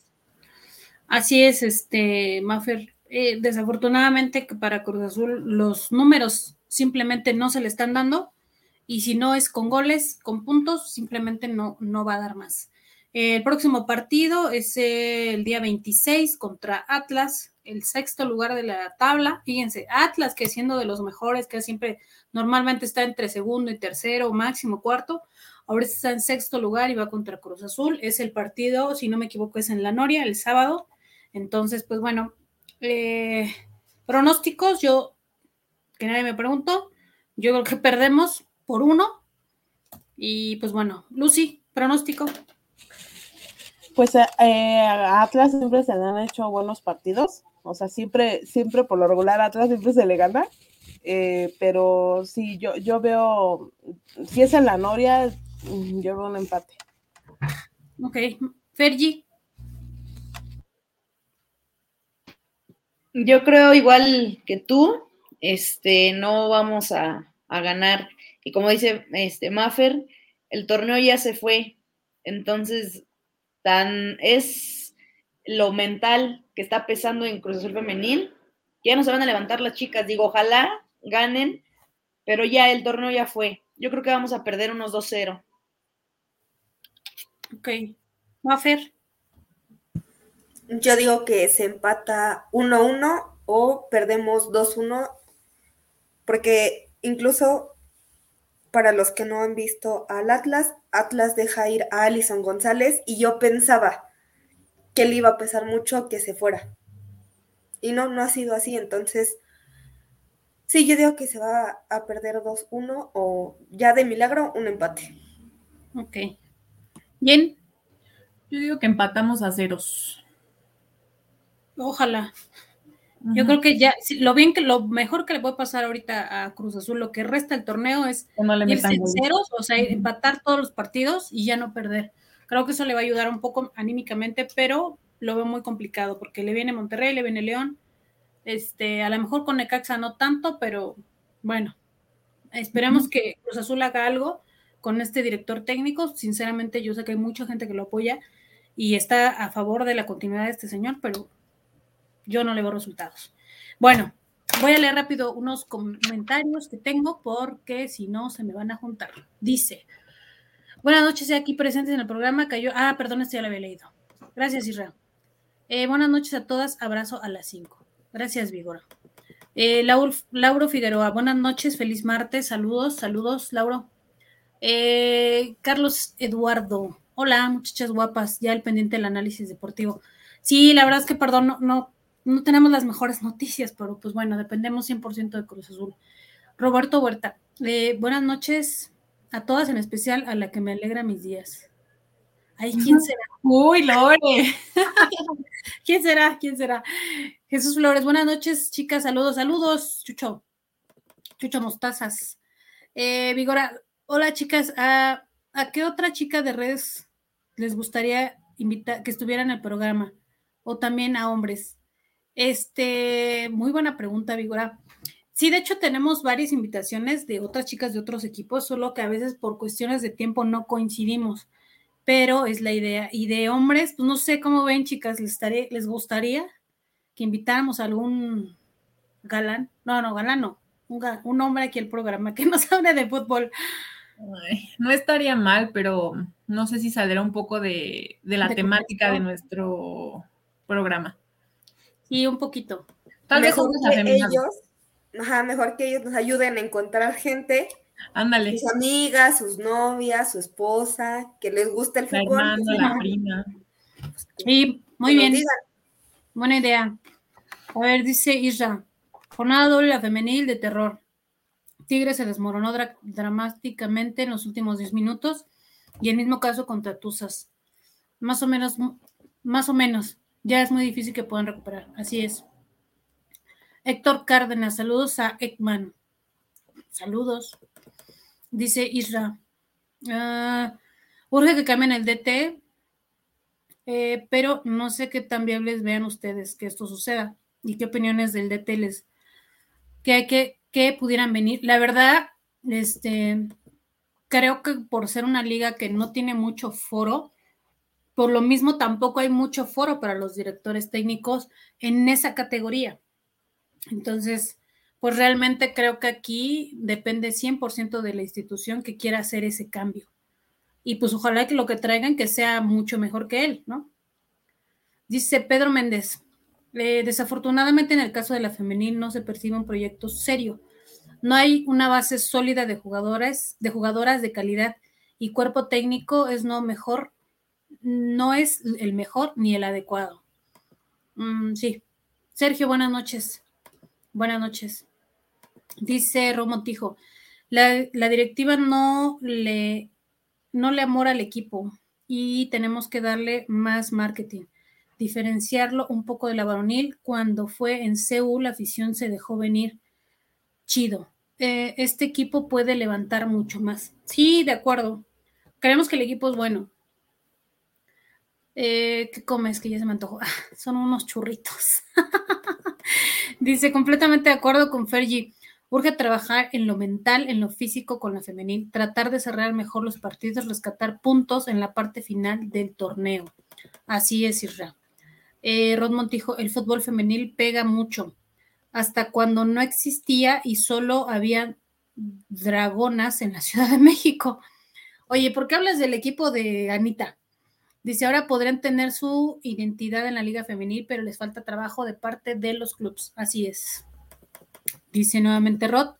Así es, este, Mafer. Eh, desafortunadamente para Cruz Azul los números simplemente no se le están dando y si no es con goles, con puntos, simplemente no, no va a dar más. El próximo partido es el día 26 contra Atlas, el sexto lugar de la tabla. Fíjense, Atlas, que siendo de los mejores, que siempre normalmente está entre segundo y tercero, máximo cuarto, ahora está en sexto lugar y va contra Cruz Azul. Es el partido, si no me equivoco, es en la Noria, el sábado. Entonces, pues bueno, eh, pronósticos, yo, que nadie me preguntó, yo creo que perdemos por uno. Y pues bueno, Lucy, pronóstico. Pues eh, a Atlas siempre se le han hecho buenos partidos. O sea, siempre, siempre por lo regular Atlas siempre se le gana. Eh, pero sí, yo, yo veo, si es en la Noria, mm, yo veo un empate. Ok, Fergie. Yo creo igual que tú, este, no vamos a, a ganar. Y como dice este Maffer, el torneo ya se fue. Entonces, tan es lo mental que está pesando en Cruz Azul Femenil, ya no se van a levantar las chicas. Digo, ojalá ganen, pero ya el torneo ya fue. Yo creo que vamos a perder unos 2-0. Ok. Mafer. Yo digo que se empata 1-1 o perdemos 2-1, porque incluso para los que no han visto al Atlas, Atlas deja ir a Alison González y yo pensaba que le iba a pesar mucho que se fuera. Y no, no ha sido así. Entonces, sí, yo digo que se va a perder 2-1 o ya de milagro un empate. Ok. Bien. Yo digo que empatamos a ceros. Ojalá. Yo creo que ya, lo bien que lo mejor que le puede pasar ahorita a Cruz Azul, lo que resta el torneo es irse en ceros, o sea, empatar todos los partidos y ya no perder. Creo que eso le va a ayudar un poco anímicamente, pero lo veo muy complicado porque le viene Monterrey, le viene León. Este, a lo mejor con Necaxa no tanto, pero bueno, esperemos que Cruz Azul haga algo con este director técnico. Sinceramente, yo sé que hay mucha gente que lo apoya y está a favor de la continuidad de este señor, pero yo no le veo resultados. Bueno, voy a leer rápido unos comentarios que tengo porque si no se me van a juntar. Dice, buenas noches, aquí presentes en el programa. Cayó, ah, perdón, este ya lo había leído. Gracias, Israel. Eh, buenas noches a todas, abrazo a las 5. Gracias, Vigora. Eh, Lauro, Figueroa, buenas noches, feliz martes, saludos, saludos, Lauro. Eh, Carlos Eduardo, hola, muchachas guapas, ya el pendiente del análisis deportivo. Sí, la verdad es que, perdón, no, no no tenemos las mejores noticias, pero pues bueno, dependemos 100% de Cruz Azul. Roberto Huerta, eh, buenas noches a todas, en especial a la que me alegra mis días. Ay, ¿quién será? Uy, Lore. ¿Quién será? ¿Quién será? Jesús Flores, buenas noches, chicas, saludos, saludos, Chucho. Chucho Mostazas. Eh, Vigora, hola chicas, ¿a, ¿a qué otra chica de redes les gustaría invitar que estuviera en el programa? O también a hombres. Este, muy buena pregunta, Vigora. Sí, de hecho tenemos varias invitaciones de otras chicas de otros equipos, solo que a veces por cuestiones de tiempo no coincidimos, pero es la idea. Y de hombres, pues no sé cómo ven, chicas, ¿les, les gustaría que invitáramos a algún galán? No, no, galán no, un, hombre aquí al programa que nos hable de fútbol. no estaría mal, pero no sé si saldrá un poco de, la temática de nuestro programa. Sí, un poquito. Tal mejor vez que ellos, ajá, mejor que ellos nos ayuden a encontrar gente. Ándale. Sus amigas, sus novias, su esposa, que les guste el fútbol. la prima. Sí, muy bien. Buena idea. A ver, dice Isra, jornada doble femenil de terror. Tigre se desmoronó dramáticamente en los últimos 10 minutos y el mismo caso contra Tuzas. Más o menos, más o menos ya es muy difícil que puedan recuperar. Así es. Héctor Cárdenas, saludos a Ekman. Saludos. Dice Isra. Uh, urge que cambien el DT, eh, pero no sé qué tan viables vean ustedes que esto suceda y qué opiniones del DT les que hay que, que pudieran venir. La verdad, este, creo que por ser una liga que no tiene mucho foro, por lo mismo, tampoco hay mucho foro para los directores técnicos en esa categoría. Entonces, pues realmente creo que aquí depende 100% de la institución que quiera hacer ese cambio. Y pues ojalá que lo que traigan que sea mucho mejor que él, ¿no? Dice Pedro Méndez, Eh, desafortunadamente en el caso de la femenil no se percibe un proyecto serio. No hay una base sólida de jugadoras, de jugadoras de calidad y cuerpo técnico es no mejor, no es el mejor ni el adecuado. Mm, sí. Sergio, buenas noches. Buenas noches. Dice Romontijo, la, la directiva no le, no le amora al equipo y tenemos que darle más marketing diferenciarlo un poco de la varonil. Cuando fue en Seúl, la afición se dejó venir chido. Eh, este equipo puede levantar mucho más. Sí, de acuerdo. Creemos que el equipo es bueno. Eh, ¿Qué comes? Que ya se me antojó. Ah, son unos churritos. Dice, completamente de acuerdo con Fergie. Urge trabajar en lo mental, en lo físico con la femenil, tratar de cerrar mejor los partidos, rescatar puntos en la parte final del torneo. Así es, Israel. Eh, Rod Montijo, el fútbol femenil pega mucho. Hasta cuando no existía y solo había dragonas en la Ciudad de México. Oye, ¿por qué hablas del equipo de Anita? Dice, ahora podrían tener su identidad en la liga femenil, pero les falta trabajo de parte de los clubes. Así es. Dice nuevamente Rod.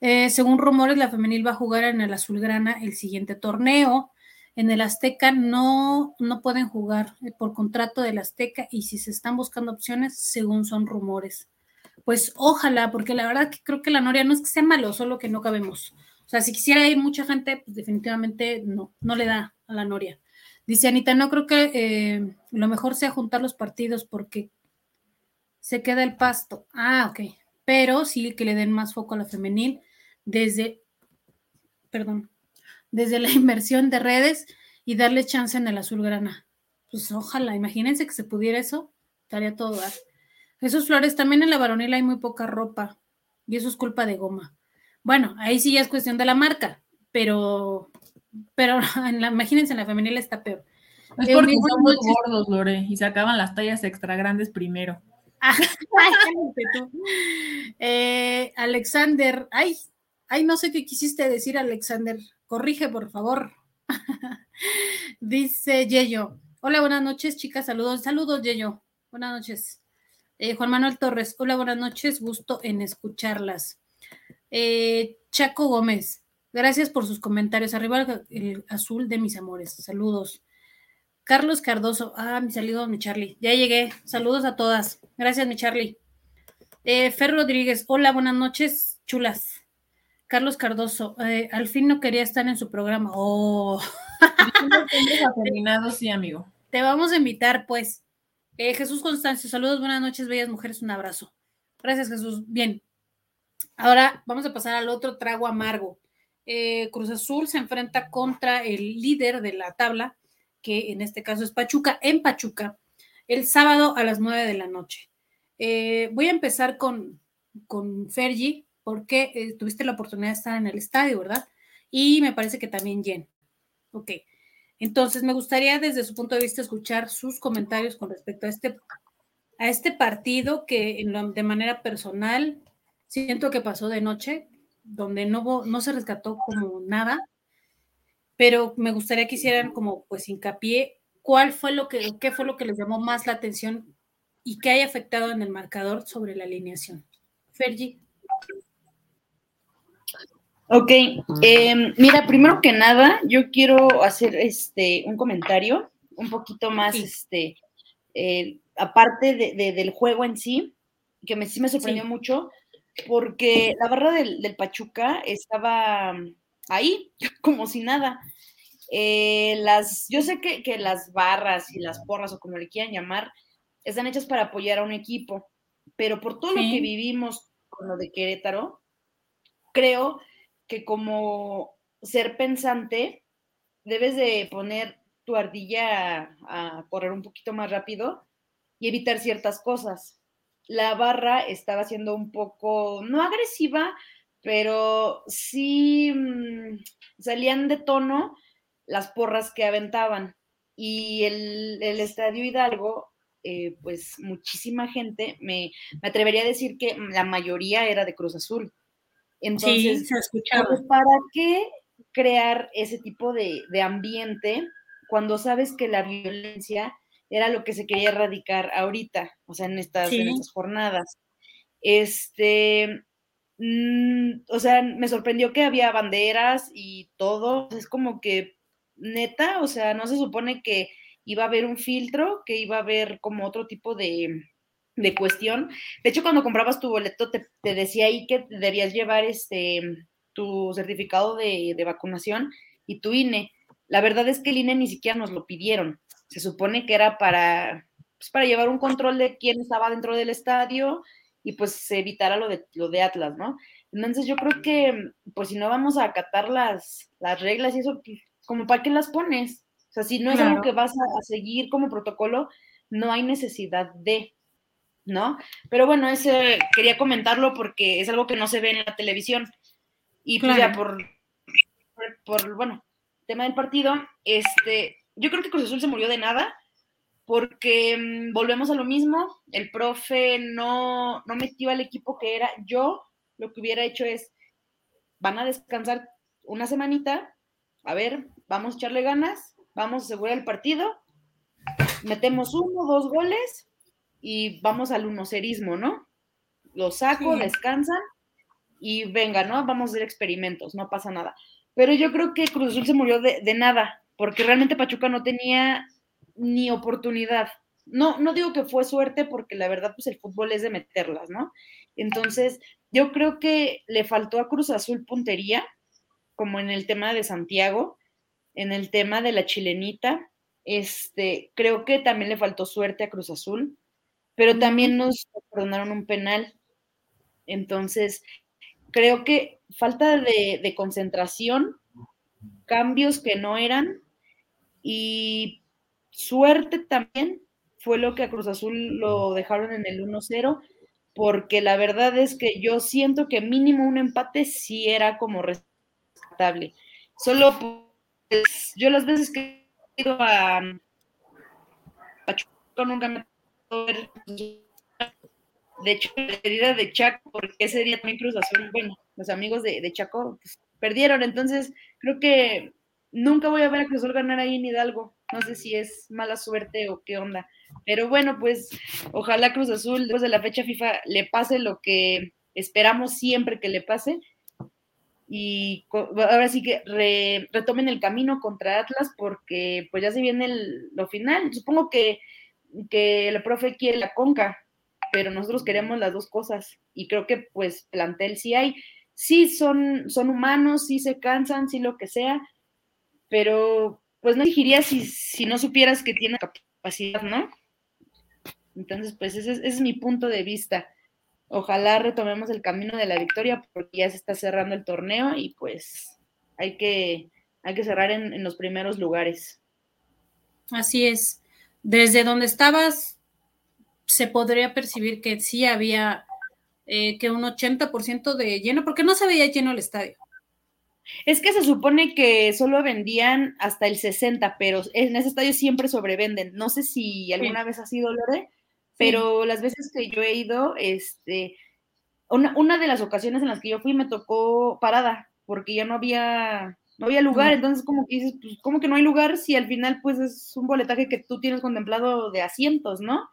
Eh, según rumores, la femenil va a jugar en el Azulgrana el siguiente torneo en el Azteca no, no pueden jugar eh, por contrato del Azteca y si se están buscando opciones, según son rumores. Pues ojalá, porque la verdad que creo que la Noria no es que sea malo, solo que no cabemos. O sea, si quisiera ir mucha gente, pues definitivamente no, no le da a la Noria. Dice Anita, no creo que eh, lo mejor sea juntar los partidos porque se queda el pasto. Ah, ok. Pero sí que le den más foco a la femenil desde, perdón, desde la inversión de redes y darle chance en el azulgrana. Pues ojalá, imagínense que se pudiera eso, estaría todo dar. Esos Flores, también en la varonil hay muy poca ropa y eso es culpa de goma. Bueno, ahí sí ya es cuestión de la marca, pero, pero en la, imagínense en la femenil está peor. Es porque son muy gordos, Lore, y se acaban las tallas extra grandes primero. eh, Alexander, ay, ay, no sé qué quisiste decir, Alexander. Corrige, por favor. Dice Yeyo. Hola, buenas noches, chicas. Saludos. Saludos, Yeyo. Buenas noches. Eh, Juan Manuel Torres. Hola, buenas noches. Gusto en escucharlas. Eh, Chaco Gómez. Gracias por sus comentarios. Arriba el, azul de mis amores. Saludos. Carlos Cardoso. Ah, mi saludo, mi Charlie. Ya llegué. Saludos a todas. Gracias, mi Charlie. Eh, Fer Rodríguez. Hola, buenas noches, chulas. Carlos Cardoso, eh, al fin no quería estar en su programa. Oh. terminado, sí, amigo. Te vamos a invitar, pues. Eh, Jesús Constancio, saludos, buenas noches, bellas mujeres, un abrazo. Gracias, Jesús. Bien. Ahora vamos a pasar al otro trago amargo. Eh, Cruz Azul se enfrenta contra el líder de la tabla, que en este caso es Pachuca, en Pachuca, el sábado a las nueve de la noche. voy a empezar con, con Fergie, porque eh, tuviste la oportunidad de estar en el estadio, ¿verdad? Y me parece que también Jen. Ok. Entonces, me gustaría desde su punto de vista escuchar sus comentarios con respecto a este, a este partido que de manera personal siento que pasó de noche, donde no, no se rescató como nada, pero me gustaría que hicieran como pues hincapié cuál fue lo que, qué fue lo que les llamó más la atención y qué haya afectado en el marcador sobre la alineación. Fergie. Ok, em, mira, primero que nada, yo quiero hacer este un comentario un poquito más, este, eh, aparte del juego en sí, que me, sí me sorprendió mucho, porque la barra del, Pachuca estaba ahí, como si nada. Eh, las, yo sé que, que, las barras y las porras, o como le quieran llamar, están hechas para apoyar a un equipo, pero por todo lo que vivimos con lo de Querétaro, creo que como ser pensante, debes de poner tu ardilla a, correr un poquito más rápido y evitar ciertas cosas. La barra estaba siendo un poco, no agresiva, pero sí mm, salían de tono las porras que aventaban. Y el, estadio Hidalgo, eh, pues muchísima gente, me, me, atrevería a decir que la mayoría era de Cruz Azul. Entonces, ¿para qué crear ese tipo de, ambiente cuando sabes que la violencia era lo que se quería erradicar ahorita, o sea, en estas, Sí. en estas jornadas. Este, mm, o sea, me sorprendió que había banderas y todo, es como que neta, o sea, no se supone que iba a haber un filtro, que iba a haber como otro tipo de, de cuestión. De hecho, cuando comprabas tu boleto, te, te decía ahí que debías llevar este tu certificado de, de vacunación y tu INE. La verdad es que el INE ni siquiera nos lo pidieron. Se supone que era para, pues, para llevar un control de quién estaba dentro del estadio y pues se evitara lo de, lo de Atlas, ¿no? Entonces yo creo que, pues si no vamos a acatar las, las reglas y eso, pues, como para qué las pones. O sea, si no es algo que vas a, a seguir como protocolo, no hay necesidad de, ¿no? Pero bueno, ese quería comentarlo porque es algo que no se ve en la televisión. Y pues ya por, por, por, bueno, tema del partido, este, yo creo que Cruz Azul se murió de nada porque mm, volvemos a lo mismo, el profe no, no metió al equipo que era. Yo lo que hubiera hecho es, van a descansar una semanita, a ver, vamos a echarle ganas, vamos a asegurar el partido, metemos uno, dos goles y vamos al unocerismo, ¿no? Lo saco, Sí. descansan y venga, ¿no? Vamos a hacer experimentos, no pasa nada. Pero yo creo que Cruz Azul se murió de, de nada, porque realmente Pachuca no tenía ni oportunidad. No, no digo que fue suerte, porque la verdad, pues el fútbol es de meterlas, ¿no? Entonces, yo creo que le faltó a Cruz Azul puntería, como en el tema de Santiago, en el tema de la chilenita. Este, creo que también le faltó suerte a Cruz Azul, pero también nos perdonaron un penal. Entonces, creo que falta de, de concentración, cambios que no eran y suerte también fue lo que a Cruz Azul lo dejaron en el 1-0, porque la verdad es que yo siento que mínimo un empate sí era como rescatable. Solo pues, yo las veces que he ido a Pachuca nunca me ver de hecho, la despedida de Chaco, porque ese día también Cruz Azul, bueno, los amigos de, de Chaco pues, perdieron, entonces creo que nunca voy a ver a Cruz Azul ganar ahí en Hidalgo. No sé si es mala suerte o qué onda. Pero bueno, pues ojalá Cruz Azul después de la fecha FIFA le pase lo que esperamos siempre que le pase. Y ahora sí que re- retomen el camino contra Atlas porque pues ya se viene el- lo final. Supongo que, que el profe quiere la conca, pero nosotros queremos las dos cosas. Y creo que pues plantel sí hay. Sí son, son humanos, sí se cansan, sí lo que sea, pero pues no elegiría si, si no supieras que tiene capacidad, ¿no? Entonces, pues ese es, ese es mi punto de vista. Ojalá retomemos el camino de la victoria porque ya se está cerrando el torneo y pues hay que, hay que cerrar en, en los primeros lugares. Así es. Desde donde estabas, se podría percibir que sí había eh, que un 80% de lleno, porque no se veía lleno el estadio. Es que se supone que solo vendían hasta el 60, pero en ese estadio siempre sobrevenden. No sé si alguna vez ha sido Lore, pero las veces que yo he ido, este, una, una, de las ocasiones en las que yo fui me tocó parada, porque ya no había, no había lugar, entonces como que dices, pues, ¿cómo que no hay lugar si al final pues es un boletaje que tú tienes contemplado de asientos, ¿no?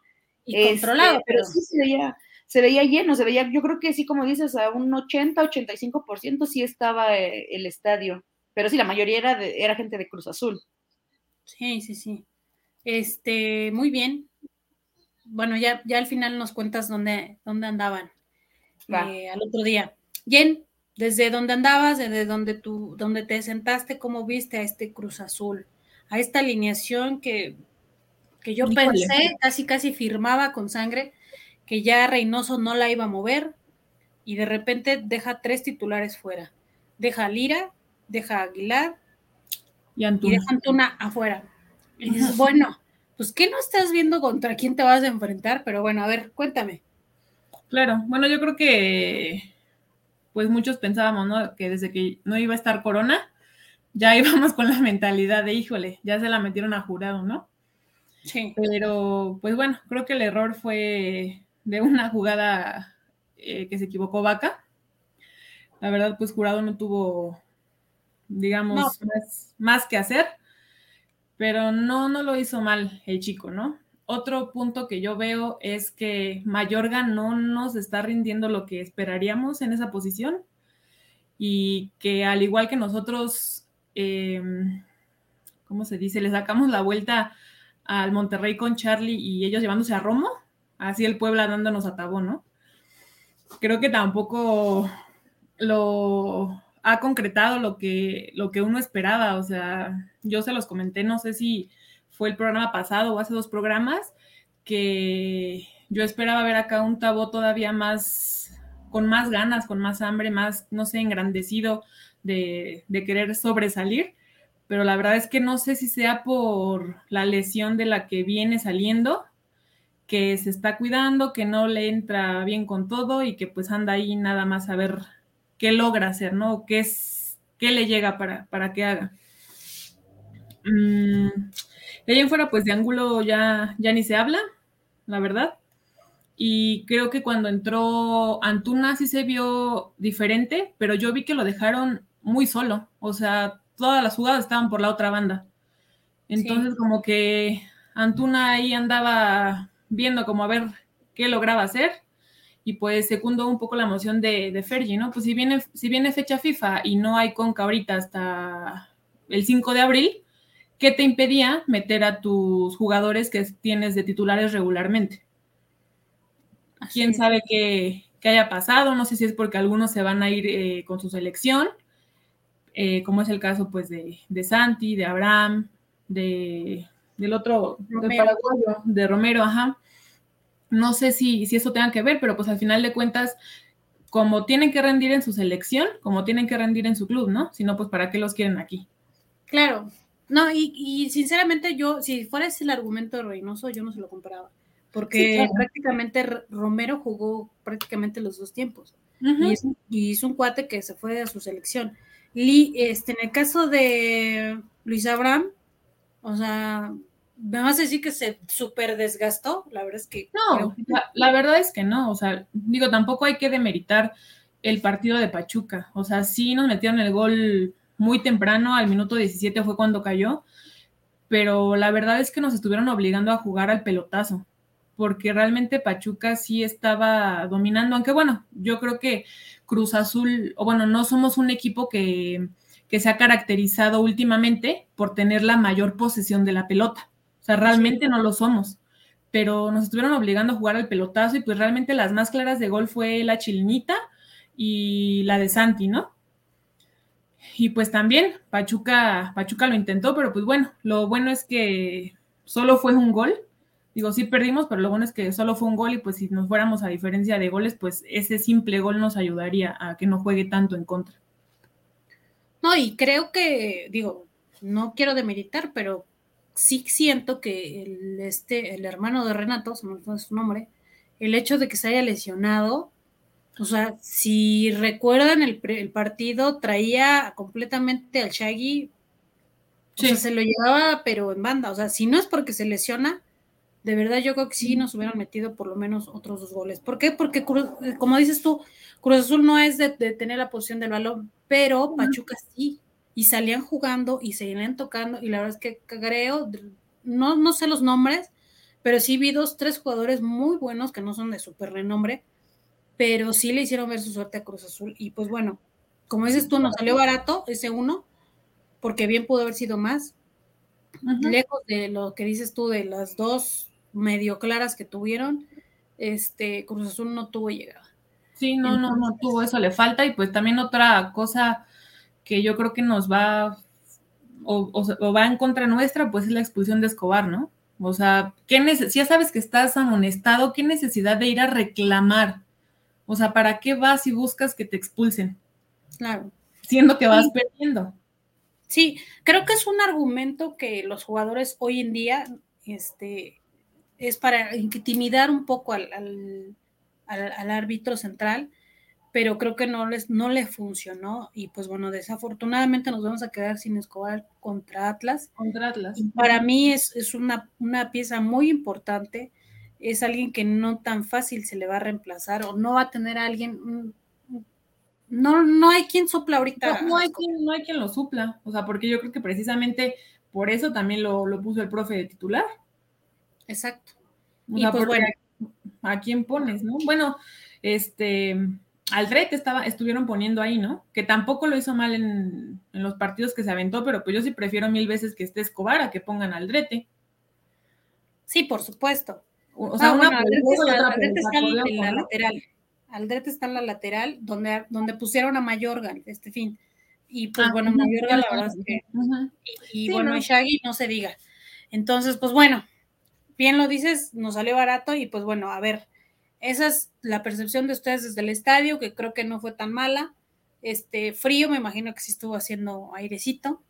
Y Este, controlado, pero pero sí se veía, se veía lleno, se veía, yo creo que sí, como dices, a un 80, 85% sí estaba eh, el estadio, pero sí, la mayoría era, de, era gente de Cruz Azul. Sí, sí, sí. Este, muy bien. Bueno, ya, ya al final nos cuentas dónde, dónde andaban eh, al otro día. Jen, desde dónde andabas, desde donde tú, donde te sentaste, ¿cómo viste a este Cruz Azul? A esta alineación que, que yo Híjole. pensé, casi casi firmaba con sangre, que ya Reynoso no la iba a mover, y de repente deja tres titulares fuera. Deja a Lira, deja a Aguilar Y y Antuna. deja a Antuna afuera. Y dices, bueno, pues ¿qué no estás viendo contra quién te vas a enfrentar? Pero bueno, a ver, cuéntame. Claro, bueno, yo creo que pues muchos pensábamos, ¿no? Que desde que no iba a estar Corona, ya íbamos con la mentalidad de, híjole, ya se la metieron a jurado, ¿no? Sí. Pero, pues bueno, creo que el error fue de una jugada eh, que se equivocó Vaca. La verdad, pues jurado no tuvo, digamos, No. más, más que hacer, pero no, no lo hizo mal el chico, ¿no? otro punto que yo veo es que Mayorga no nos está rindiendo lo que esperaríamos en esa posición y que al igual que nosotros, em, ¿cómo se dice? Le sacamos la vuelta al Monterrey con Charlie y ellos llevándose a Romo, así el Puebla dándonos a Tabó, ¿no? Creo que tampoco lo ha concretado lo que, lo que uno esperaba, o sea, yo se los comenté, no sé si fue el programa pasado o hace dos programas, que yo esperaba ver acá un Tabó todavía más, con más ganas, con más hambre, más, no sé, engrandecido de, de querer sobresalir pero la verdad es que no sé si sea por la lesión de la que viene saliendo, que se está cuidando, que no le entra bien con todo y que pues anda ahí nada más a ver qué logra hacer, ¿no? ¿Qué, es, qué le llega para, para que haga? Mm, de ahí en fuera, pues de ángulo ya, ya ni se habla, la verdad. Y creo que cuando entró Antuna sí se vio diferente, pero yo vi que lo dejaron muy solo. O sea, todas las jugadas estaban por la otra banda. Entonces, como que Antuna ahí andaba viendo como a ver qué lograba hacer y pues secundó un poco la moción de, de Fergie, ¿no? Pues si viene, si viene fecha FIFA y no hay conca ahorita hasta el 5 de abril, ¿qué te impedía meter a tus jugadores que tienes de titulares regularmente? ¿Quién sabe qué, haya pasado? No sé si es porque algunos se van a ir eh, con su selección eh, como es el caso pues de, de Santi, de Abraham, de, del otro, Romero. de Romero, ajá. No sé si, si eso tenga que ver, pero pues al final de cuentas, como tienen que rendir en su selección, como tienen que rendir en su club, ¿no? Si no, pues ¿para qué los quieren aquí? Claro. No, y, y sinceramente yo, si fuera ese el argumento de Reynoso, yo no se lo compraba. Porque prácticamente Romero jugó prácticamente los dos tiempos. y, es, y es un cuate que se fue a su selección este, en el caso de Luis Abraham, o sea, me vas a decir que se súper desgastó, la verdad es que... No, la, verdad es que no, o sea, digo, tampoco hay que demeritar el partido de Pachuca, o sea, sí nos metieron el gol muy temprano, al minuto 17 fue cuando cayó, pero la verdad es que nos estuvieron obligando a jugar al pelotazo, porque realmente Pachuca sí estaba dominando, aunque bueno, yo creo que Cruz Azul, o bueno, no somos un equipo que, se ha caracterizado últimamente por tener la mayor posesión de la pelota. O sea, realmente no lo somos. Pero nos estuvieron obligando a jugar al pelotazo y pues realmente las más claras de gol fue la Chilinita y la de Santi, ¿no? Y pues también Pachuca, Pachuca lo intentó, pero pues bueno, lo bueno es que solo fue un gol Digo, sí perdimos, pero lo bueno es que solo fue un gol y pues si nos fuéramos a diferencia de goles, pues ese simple gol nos ayudaría a que no juegue tanto en contra. No, y creo que, digo, no quiero demeritar, pero sí siento que el, este, el hermano de Renato, se me su nombre, el hecho de que se haya lesionado, o sea, si recuerdan el, el partido, traía completamente al Shaggy, o sea, se lo llevaba, pero en banda, o sea, si no es porque se lesiona, de verdad yo creo que sí nos hubieran metido por lo menos otros dos goles. ¿Por qué? Porque, como dices tú, Cruz Azul no es de, tener la posición del balón, pero Pachuca sí. Y salían jugando y seguían tocando. Y la verdad es que creo, no, no sé los nombres, pero sí vi dos, tres jugadores muy buenos que no son de súper renombre, pero sí le hicieron ver su suerte a Cruz Azul. Y pues bueno, como dices tú, nos salió barato ese uno, porque bien pudo haber sido más. Lejos de lo que dices tú de las dos medio claras que tuvieron, este Cruz Azul no tuvo llegada. Sí, no, no, no tuvo eso, le falta. Y pues también otra cosa que yo creo que nos va o, va en contra nuestra, pues es la expulsión de Escobar, ¿no? O sea, ¿qué si ya sabes que estás amonestado, ¿qué necesidad de ir a reclamar? O sea, ¿para qué vas y buscas que te expulsen? Claro. Siendo que vas perdiendo. Sí, creo que es un argumento que los jugadores hoy en día este, es para intimidar un poco al, al, árbitro central, pero creo que no, les, no le funcionó y pues bueno, desafortunadamente nos vamos a quedar sin Escobar contra Atlas. Contra Atlas. para mí es, es una, una, pieza muy importante, es alguien que no tan fácil se le va a reemplazar o no va a tener a alguien... No, no hay quien supla ahorita. No, hay quien, no hay quien lo supla, o sea, porque yo creo que precisamente por eso también lo, lo puso el profe de titular. Exacto. y pues bueno. ¿A quién pones, no? Bueno, este, Aldrete estaba, estuvieron poniendo ahí, ¿no? Que tampoco lo hizo mal en, los partidos que se aventó, pero pues yo sí prefiero mil veces que esté Escobar a que pongan Aldrete. Sí, por supuesto. O sea, una Aldrete, está, en la lateral. Aldrete está en la lateral, donde, donde pusieron a Mayorga este fin. Y pues ah, bueno, Mayorga la verdad es que. Y, bueno, y Shaggy no se diga. Entonces, pues bueno, bien lo dices, nos salió barato y pues bueno, a ver, esa es la percepción de ustedes desde el estadio, que creo que no fue tan mala. Este frío, me imagino que sí estuvo haciendo airecito,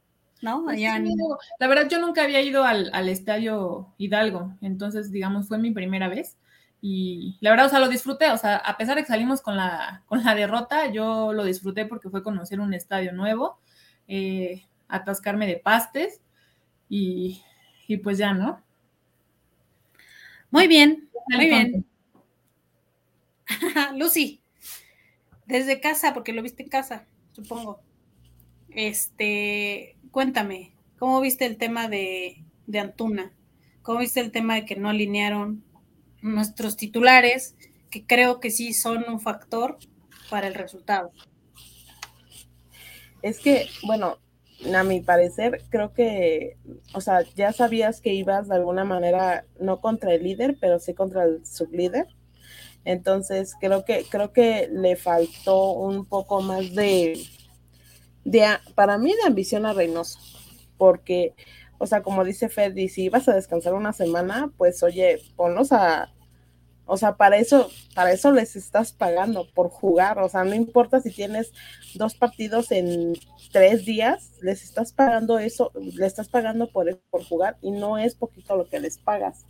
¿no? Pues la verdad, yo nunca había ido al, estadio Hidalgo, entonces, digamos, fue mi primera vez. Y la verdad, o sea, lo disfruté, o sea, a pesar de que salimos con la, con la derrota, yo lo disfruté porque fue conocer un estadio nuevo, eh, atascarme de pastes y, y pues ya, ¿no? Muy bien, muy bien. Lucy, desde casa, porque lo viste en casa, supongo. Este, cuéntame, ¿cómo viste el tema de, de Antuna? ¿Cómo viste el tema de que no alinearon nuestros titulares, que creo que sí son un factor para el resultado? Es que, bueno, a mi parecer, creo que, o sea, ya sabías que ibas de alguna manera, no contra el líder, pero sí contra el sublíder. Entonces, creo que, creo que le faltó un poco más de, de, para mí, de ambición a Reynoso, porque, o sea, como dice Freddy, si ibas a descansar una semana, pues oye, ponlos a, o sea, para eso, para eso les estás pagando, por jugar. O sea, no importa si tienes dos partidos en tres días, les estás pagando eso, le estás pagando por, por jugar y no es poquito lo que les pagas.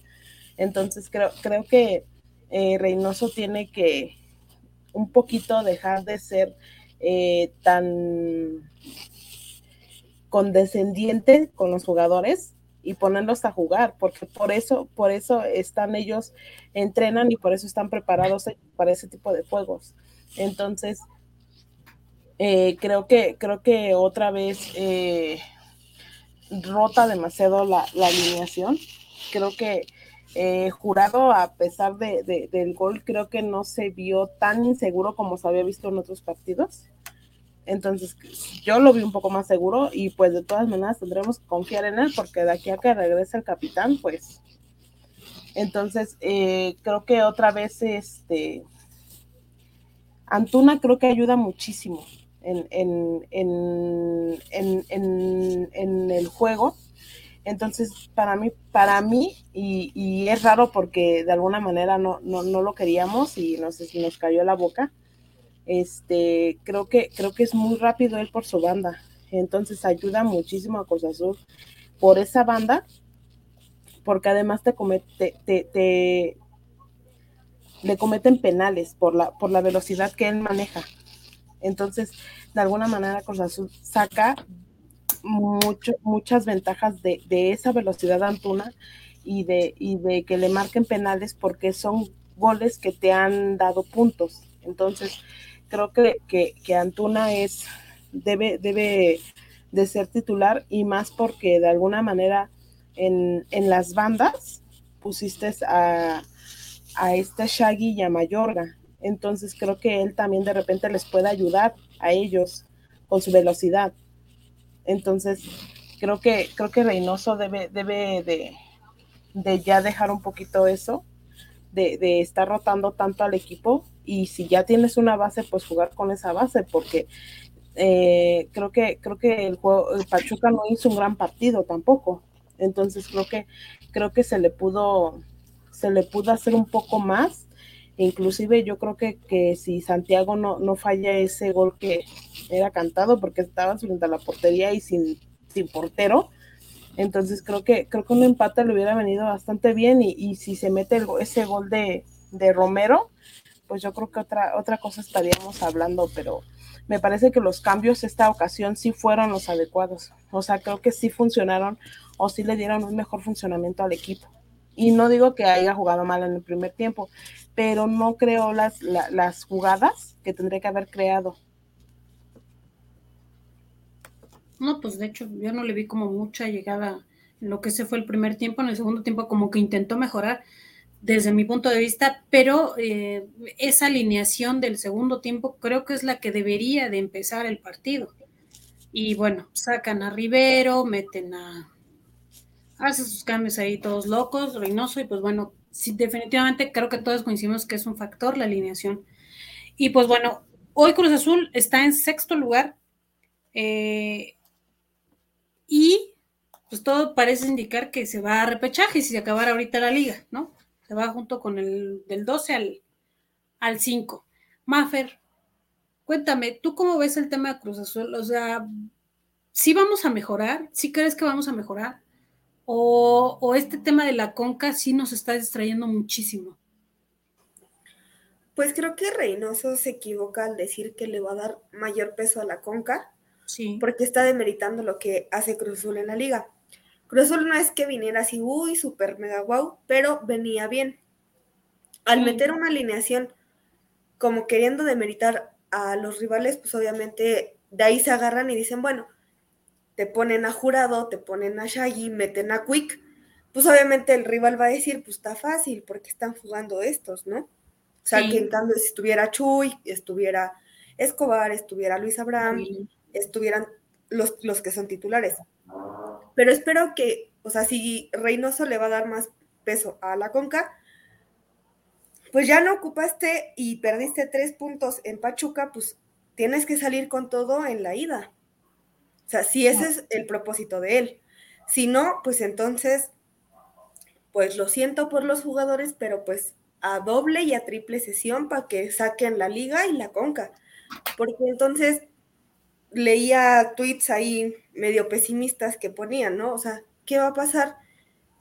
Entonces creo, creo que eh, Reynoso tiene que un poquito dejar de ser eh, tan condescendiente con los jugadores y ponerlos a jugar, porque por eso, por eso están ellos, entrenan y por eso están preparados para ese tipo de juegos. Entonces, eh, creo que, creo que otra vez rota demasiado la, alineación. Creo que eh, Jurado, a pesar de, del gol, creo que no se vio tan inseguro como se había visto en otros partidos. Entonces, yo lo vi un poco más seguro y pues de todas maneras tendremos que confiar en él porque de aquí a que regrese el capitán, pues. Entonces, eh, creo que otra vez, este, Antuna creo que ayuda muchísimo en, en, en, en el juego. Entonces, para mí, para mí, y, es raro porque de alguna manera no, no, no lo queríamos y no sé si nos cayó la boca, este, creo que, creo que es muy rápido él por su banda. Entonces ayuda muchísimo a Cruz Azul por esa banda, porque además te comete, te, le cometen penales por la, por la velocidad que él maneja. Entonces, de alguna manera Cruz Azul saca mucho, muchas ventajas de, de, esa velocidad Antuna y de, y de que le marquen penales porque son goles que te han dado puntos. Entonces, creo que, que, Antuna es, debe, debe de ser titular y más porque de alguna manera en, las bandas pusiste a, a este Shaggy y a Mayorga. Entonces creo que él también de repente les puede ayudar a ellos con su velocidad. Entonces creo que, creo que Reynoso debe, debe de, ya dejar un poquito eso, de, de estar rotando tanto al equipo y si ya tienes una base, pues jugar con esa base, porque eh, creo que creo que el juego el Pachuca no hizo un gran partido tampoco. Entonces creo que creo que se le pudo se le pudo hacer un poco más. Inclusive yo creo que, que si Santiago no, no falla ese gol que era cantado porque estaba frente a la portería y sin, sin portero, entonces creo que creo que un empate le hubiera venido bastante bien y, y si se mete ese gol de, de Romero, pues yo creo que otra, otra cosa estaríamos hablando, pero me parece que los cambios esta ocasión sí fueron los adecuados. O sea, creo que sí funcionaron o sí le dieron un mejor funcionamiento al equipo. Y no digo que haya jugado mal en el primer tiempo, pero no creo las, las jugadas que tendría que haber creado. No, pues de hecho yo no le vi como mucha llegada en lo que se fue el primer tiempo, en el segundo tiempo como que intentó mejorar, desde mi punto de vista, pero eh, esa alineación del segundo tiempo creo que es la que debería de empezar el partido. Y bueno, sacan a Rivero, meten a... Hace sus cambios ahí todos locos, Reynoso, y pues bueno, sí, definitivamente creo que todos coincidimos que es un factor la alineación. Y pues bueno, hoy Cruz Azul está en sexto lugar eh, y pues todo parece indicar que se va a repechaje si se acabara ahorita la liga, ¿no? Se va junto con el del 12 al, al 5. Maffer, cuéntame, ¿tú cómo ves el tema de Cruz Azul? O sea, ¿sí vamos a mejorar? ¿Sí crees que vamos a mejorar? ¿O, este tema de la conca sí nos está distrayendo muchísimo? Pues creo que Reynoso se equivoca al decir que le va a dar mayor peso a la conca, sí. porque está demeritando lo que hace Cruz Azul en la liga. Cruz Azul no es que viniera así, uy, súper mega wow, pero venía bien. Al meter una alineación como queriendo demeritar a los rivales, pues obviamente de ahí se agarran y dicen, bueno, te ponen a Jurado, te ponen a Shaggy, meten a Quick, pues obviamente el rival va a decir, pues está fácil, porque están jugando estos, ¿no? O sea, que en cambio si estuviera Chuy, estuviera Escobar, estuviera Luis Abraham, estuvieran los, los que son titulares. Pero espero que, o sea, si Reynoso le va a dar más peso a la Conca, pues ya no ocupaste y perdiste tres puntos en Pachuca, pues tienes que salir con todo en la ida. O sea, si ese es el propósito de él. Si no, pues entonces, pues lo siento por los jugadores, pero pues a doble y a triple sesión para que saquen la liga y la conca. Porque entonces leía tweets ahí medio pesimistas que ponían, ¿no? O sea, ¿qué va a pasar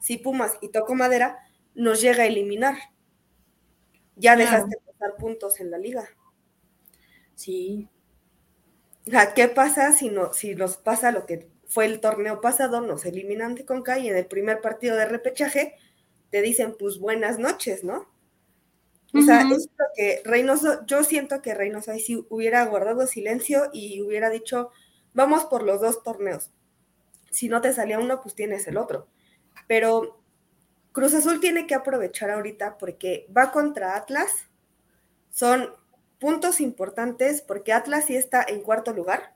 si Pumas y Toco Madera nos llega a eliminar? Ya dejaste pasar puntos en la liga. Sí. ¿Qué pasa si, no, si nos pasa lo que fue el torneo pasado, nos eliminan de Conca y en el primer partido de repechaje te dicen, pues buenas noches, ¿no? O sea, es lo que Reynoso, yo siento que Reynoso ahí sí hubiera guardado silencio y hubiera dicho, vamos por los dos torneos. Si no te salía uno, pues tienes el otro. Pero Cruz Azul tiene que aprovechar ahorita porque va contra Atlas. Son puntos importantes porque Atlas sí está en cuarto lugar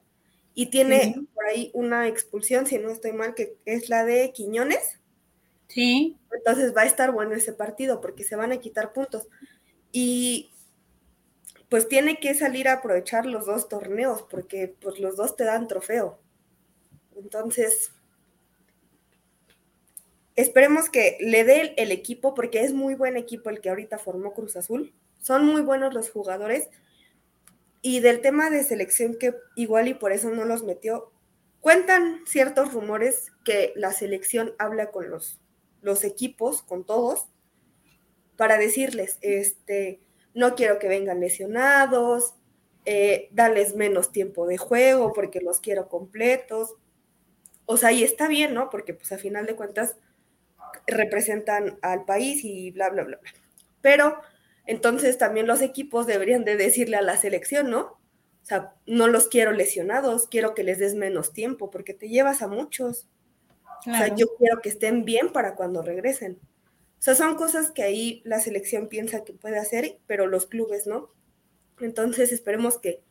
y tiene por ahí una expulsión, si no estoy mal, que es la de Quiñones. Sí. Entonces va a estar bueno ese partido porque se van a quitar puntos. Y pues tiene que salir a aprovechar los dos torneos porque pues los dos te dan trofeo. Entonces, esperemos que le dé el, equipo porque es muy buen equipo el que ahorita formó Cruz Azul. Son muy buenos los jugadores. Y del tema de selección que igual y por eso no los metió, cuentan ciertos rumores que la selección habla con los, los equipos, con todos, para decirles, este, no quiero que vengan lesionados, eh, darles menos tiempo de juego porque los quiero completos. O sea, y está bien, ¿no? Porque pues a final de cuentas representan al país y bla, bla, bla, bla. Pero entonces también los equipos deberían de decirle a la selección, ¿no? O sea, no los quiero lesionados, quiero que les des menos tiempo porque te llevas a muchos. O sea, yo quiero que estén bien para cuando regresen. O sea, son cosas que ahí la selección piensa que puede hacer, pero los clubes no. Entonces esperemos que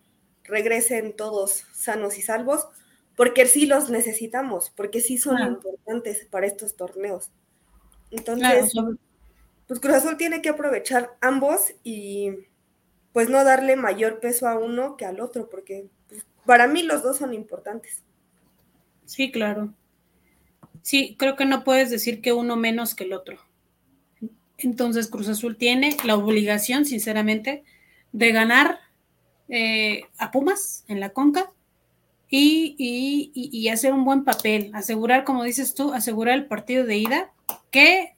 regresen todos sanos y salvos, porque sí los necesitamos, porque sí son importantes para estos torneos. Entonces, pues Cruz Azul tiene que aprovechar ambos y pues no darle mayor peso a uno que al otro, porque pues, para mí los dos son importantes. Sí, claro. Sí, creo que no puedes decir que uno menos que el otro. Entonces Cruz Azul tiene la obligación, sinceramente, de ganar eh, a Pumas en la Conca y, y, hacer un buen papel, asegurar, como dices tú, asegurar el partido de ida, que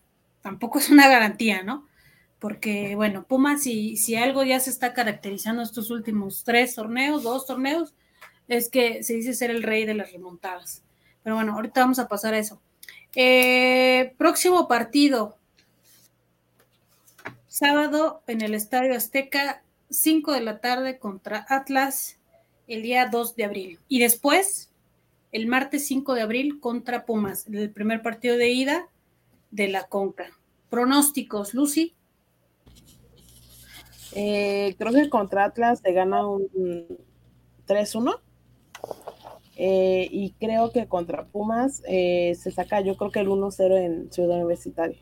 tampoco es una garantía, ¿no? Porque, bueno, Pumas, si, algo ya se está caracterizando estos últimos tres torneos, dos torneos, es que se dice ser el rey de las remontadas. Pero bueno, ahorita vamos a pasar a eso. Eh, próximo partido, sábado en el Estadio Azteca, 5 de la tarde contra Atlas, el día 2 de abril. Y después, el martes 5 de abril contra Pumas, el primer partido de ida de la Conca. Pronósticos, Lucy. Eh, creo que contra Atlas se gana un 3-1. Eh, y creo que contra Pumas eh, se saca, yo creo que el 1-0 en Ciudad Universitaria.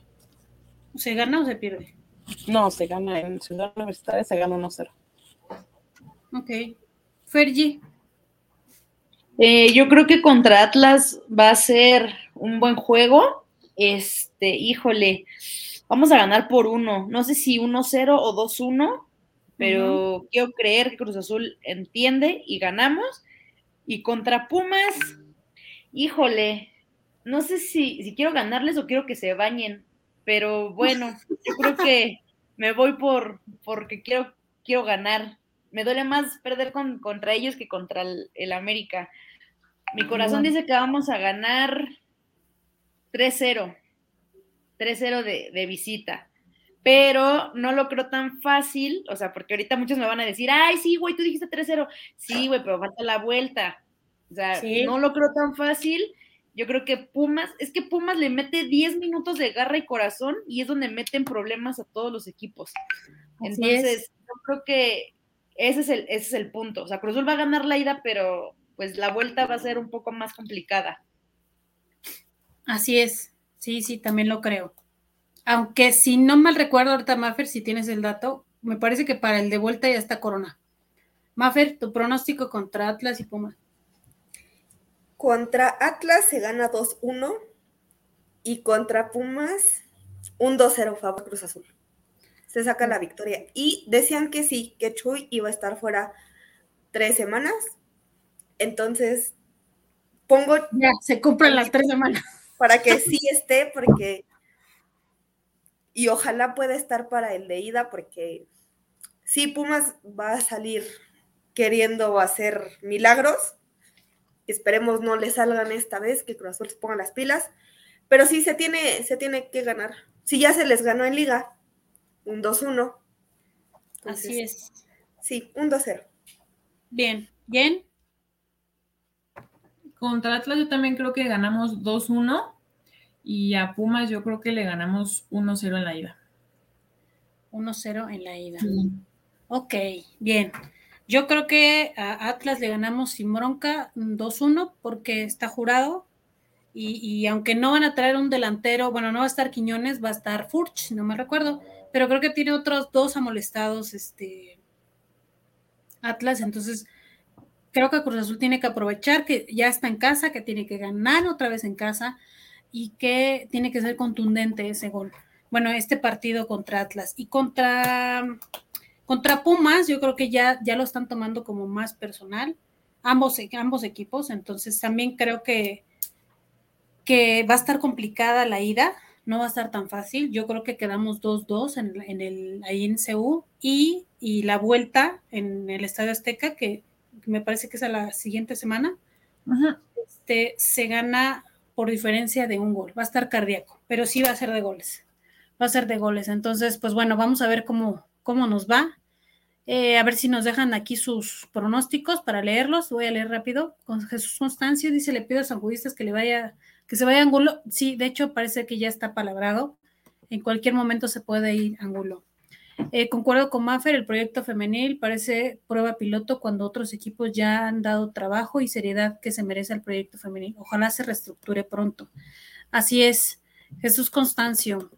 ¿Se gana o se pierde? No, se gana en Ciudad Universitaria, se gana 1-0. Ok. Fergie. Eh, yo creo que contra Atlas va a ser un buen juego. Este, híjole, vamos a ganar por uno. No sé si 1-0 o 2-1, pero quiero creer que Cruz Azul entiende y ganamos. Y contra Pumas, híjole, no sé si, si quiero ganarles o quiero que se bañen, pero bueno, yo creo que me voy por porque quiero, quiero ganar. Me duele más perder con, contra ellos que contra el, el América. Mi corazón dice que vamos a ganar 3-0. 3-0 de, de visita pero no lo creo tan fácil, o sea, porque ahorita muchos me van a decir, ay, sí, güey, tú dijiste 3-0. Sí, güey, pero falta la vuelta. O sea, no lo creo tan fácil. Yo creo que Pumas, es que Pumas le mete 10 minutos de garra y corazón y es donde meten problemas a todos los equipos. Entonces, yo creo que ese es, el, ese es el punto. O sea, Cruzul va a ganar la ida, pero pues la vuelta va a ser un poco más complicada. Así es. Sí, sí, también lo creo aunque si no mal recuerdo ahorita, Maffer, si tienes el dato, me parece que para el de vuelta ya está Corona. Maffer, tu pronóstico contra Atlas y Pumas. Contra Atlas se gana 2-1 y contra Pumas un 2-0 favor Cruz Azul. Se saca la victoria. Y decían que sí, que Chuy iba a estar fuera tres semanas. Entonces, pongo... Ya, se cumplen las tres semanas. Para que sí esté, porque y ojalá pueda estar para el de ida porque sí, Pumas va a salir queriendo hacer milagros. Esperemos no le salgan esta vez, que Cruz Azul se ponga las pilas. Pero sí se tiene, se tiene que ganar. Si ya se les ganó en liga, un 2-1. Así es. Sí, un 2-0. Bien, bien. Contra Atlas yo también creo que ganamos 2-1 y a Pumas yo creo que le ganamos 1-0 en la ida. 1-0 en la ida. Ok, bien. Yo creo que a Atlas le ganamos sin bronca 2-1 porque está jurado. Y, aunque no van a traer un delantero, bueno, no va a estar Quiñones, va a estar Furch, no me recuerdo, pero creo que tiene otros dos amolestados, este Atlas, entonces creo que Cruz Azul tiene que aprovechar que ya está en casa, que tiene que ganar otra vez en casa, y que tiene que ser contundente ese gol. Bueno, este partido contra Atlas y contra, contra Pumas, yo creo que ya, ya lo están tomando como más personal, ambos, ambos equipos, entonces también creo que, que va a estar complicada la ida, no va a estar tan fácil. Yo creo que quedamos 2-2 en, en, el, ahí en CU y, y, la vuelta en el Estadio Azteca, que me parece que es a la siguiente semana, este, se gana por diferencia de un gol. Va a estar cardíaco, pero sí va a ser de goles. Va a ser de goles. Entonces, pues bueno, vamos a ver cómo, cómo nos va. Eh, a ver si nos dejan aquí sus pronósticos para leerlos. Voy a leer rápido. Con Jesús Constancio dice: Le pido a San Judistas que le vaya, que se vaya a Angulo. Sí, de hecho, parece que ya está palabrado. En cualquier momento se puede ir a Angulo. Eh, concuerdo con Maffer, el proyecto femenil parece prueba piloto cuando otros equipos ya han dado trabajo y seriedad que se merece el proyecto femenil. Ojalá se reestructure pronto. Así es, Jesús Constancio.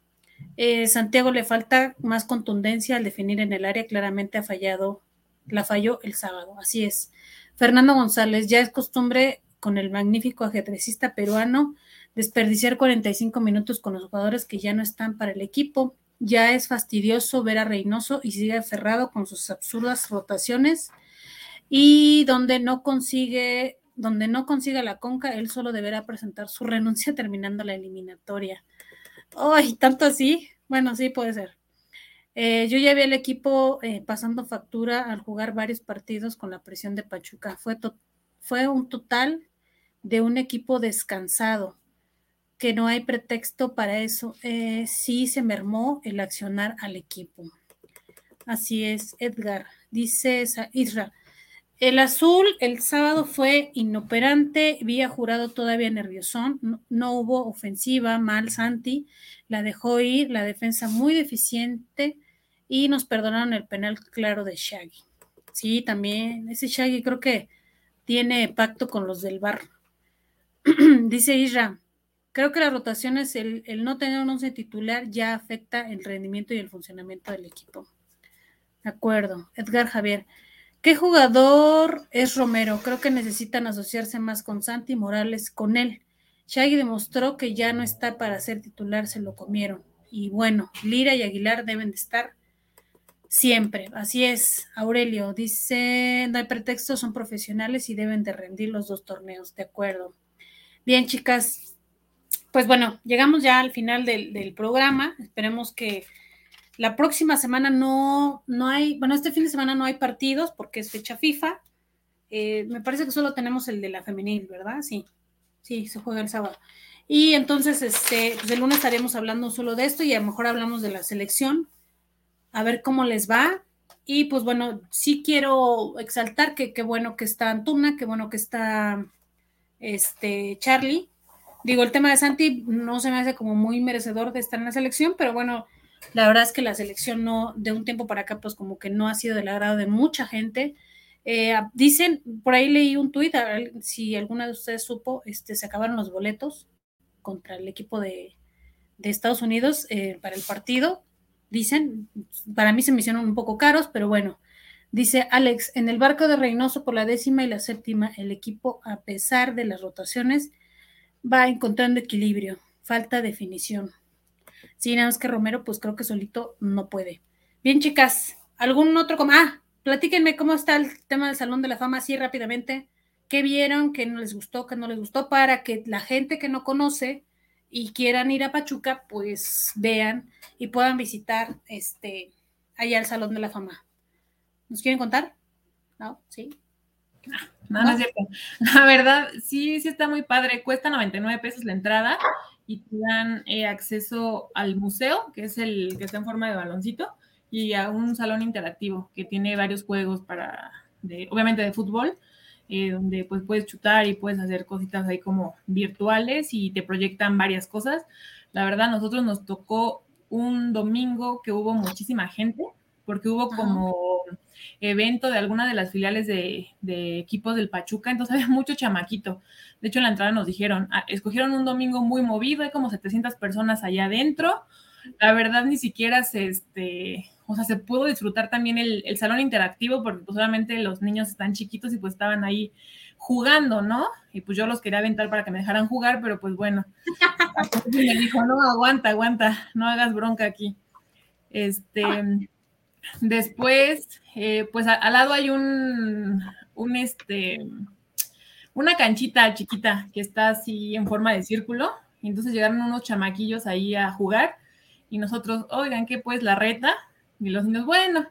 Eh, Santiago le falta más contundencia al definir en el área, claramente ha fallado, la falló el sábado, así es. Fernando González, ya es costumbre con el magnífico ajedrecista peruano desperdiciar 45 minutos con los jugadores que ya no están para el equipo ya es fastidioso ver a Reynoso y sigue aferrado con sus absurdas rotaciones y donde no consigue donde no consiga la conca, él solo deberá presentar su renuncia terminando la eliminatoria. Ay, tanto así. Bueno, sí puede ser. Eh, yo ya vi al equipo eh, pasando factura al jugar varios partidos con la presión de Pachuca. Fue, fue un total de un equipo descansado que no hay pretexto para eso. Eh, sí se mermó el accionar al equipo. Así es, Edgar. Dice Isra, El azul el sábado fue inoperante, vía jurado todavía nerviosón, no, no, hubo ofensiva, mal Santi, la dejó ir, la defensa muy deficiente y nos perdonaron el penal claro de Shaggy. Sí, también, ese Shaggy creo que tiene pacto con los del bar. Dice Isra, creo que las rotaciones, el, el no tener un once titular ya afecta el rendimiento y el funcionamiento del equipo. De acuerdo. Edgar Javier, ¿Qué jugador es Romero? Creo que necesitan asociarse más con Santi Morales, con él. Shaggy demostró que ya no está para ser titular, se lo comieron. Y bueno, Lira y Aguilar deben de estar siempre. Así es, Aurelio dice, no hay pretexto, son profesionales y deben de rendir los dos torneos, de acuerdo. Bien, chicas, pues bueno, llegamos ya al final del, programa. Esperemos que la próxima semana no, no hay, bueno, este fin de semana no hay partidos porque es fecha FIFA. Eh, me parece que solo tenemos el de la femenil, ¿verdad? Sí, sí, se juega el sábado. Y entonces, este, pues el lunes estaremos hablando solo de esto y a lo mejor hablamos de la selección, a ver cómo les va. Y pues bueno, sí quiero exaltar que qué bueno que está Antuna, qué bueno que está este Charlie. Digo, el tema de Santi no se me hace como muy merecedor de estar en la selección, pero bueno, la verdad es que la selección no, de un tiempo para acá, pues como que no ha sido del agrado de mucha gente. Eh, dicen, por ahí leí un tuit, si alguna de ustedes supo, este, se acabaron los boletos contra el equipo de, de Estados Unidos eh, para el partido. Dicen, para mí se me hicieron un poco caros, pero bueno. Dice Alex, en el barco de Reynoso por la décima y la séptima, el equipo, a pesar de las rotaciones, va encontrando equilibrio, falta definición. Sí, nada más que Romero, pues creo que solito no puede. Bien, chicas, ¿algún otro? Ah, platíquenme cómo está el tema del Salón de la Fama, así rápidamente. ¿Qué vieron? ¿Qué no les gustó? ¿Qué no les gustó? Para que la gente que no conoce y quieran ir a Pachuca, pues vean y puedan visitar este allá el Salón de la Fama. ¿Nos quieren contar? ¿No? ¿Sí? No, no, es cierto. La verdad, sí, sí está muy padre. Cuesta 99 pesos la entrada y te dan eh, acceso al museo, que es el que está en forma de baloncito, y a un salón interactivo que tiene varios juegos para, de, obviamente de fútbol, eh, donde pues puedes chutar y puedes hacer cositas ahí como virtuales y te proyectan varias cosas. La verdad, nosotros nos tocó un domingo que hubo muchísima gente, porque hubo como evento de alguna de las filiales de, equipos del Pachuca, entonces había mucho chamaquito. De hecho, en la entrada nos dijeron, ah, escogieron un domingo muy movido, hay como 700 personas allá adentro. La verdad, ni siquiera se, este, o sea, se pudo disfrutar también el, salón interactivo, porque pues solamente los niños están chiquitos y pues estaban ahí jugando, ¿no? Y pues yo los quería aventar para que me dejaran jugar, pero pues bueno, me dijo, no, aguanta, aguanta, no hagas bronca aquí. Este, después, eh, pues al lado hay un, un este, una canchita chiquita que está así en forma de círculo. Entonces llegaron unos chamaquillos ahí a jugar y nosotros, oigan, ¿qué pues la reta? Y los niños, bueno,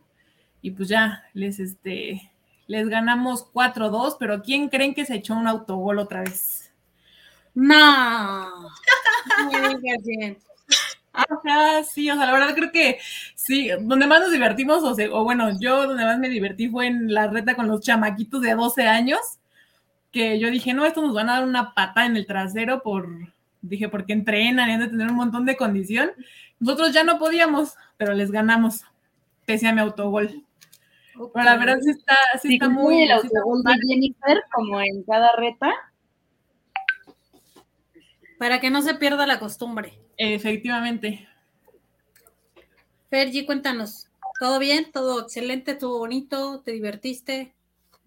y pues ya les, este, les ganamos 4-2, pero ¿quién creen que se echó un autogol otra vez? No. Ajá, sí, o sea, la verdad creo que sí, donde más nos divertimos, o, sea, o bueno, yo donde más me divertí fue en la reta con los chamaquitos de 12 años, que yo dije, no, esto nos van a dar una pata en el trasero por, dije, porque entrenan y han de tener un montón de condición. Nosotros ya no podíamos, pero les ganamos, pese a mi autogol. Okay. Pero la verdad sí está, sí, sí está muy... el autogol de Jennifer, como en cada reta. Para que no se pierda la costumbre. Efectivamente. Fergie, cuéntanos. ¿Todo bien? ¿Todo excelente? ¿Estuvo bonito? ¿Te divertiste?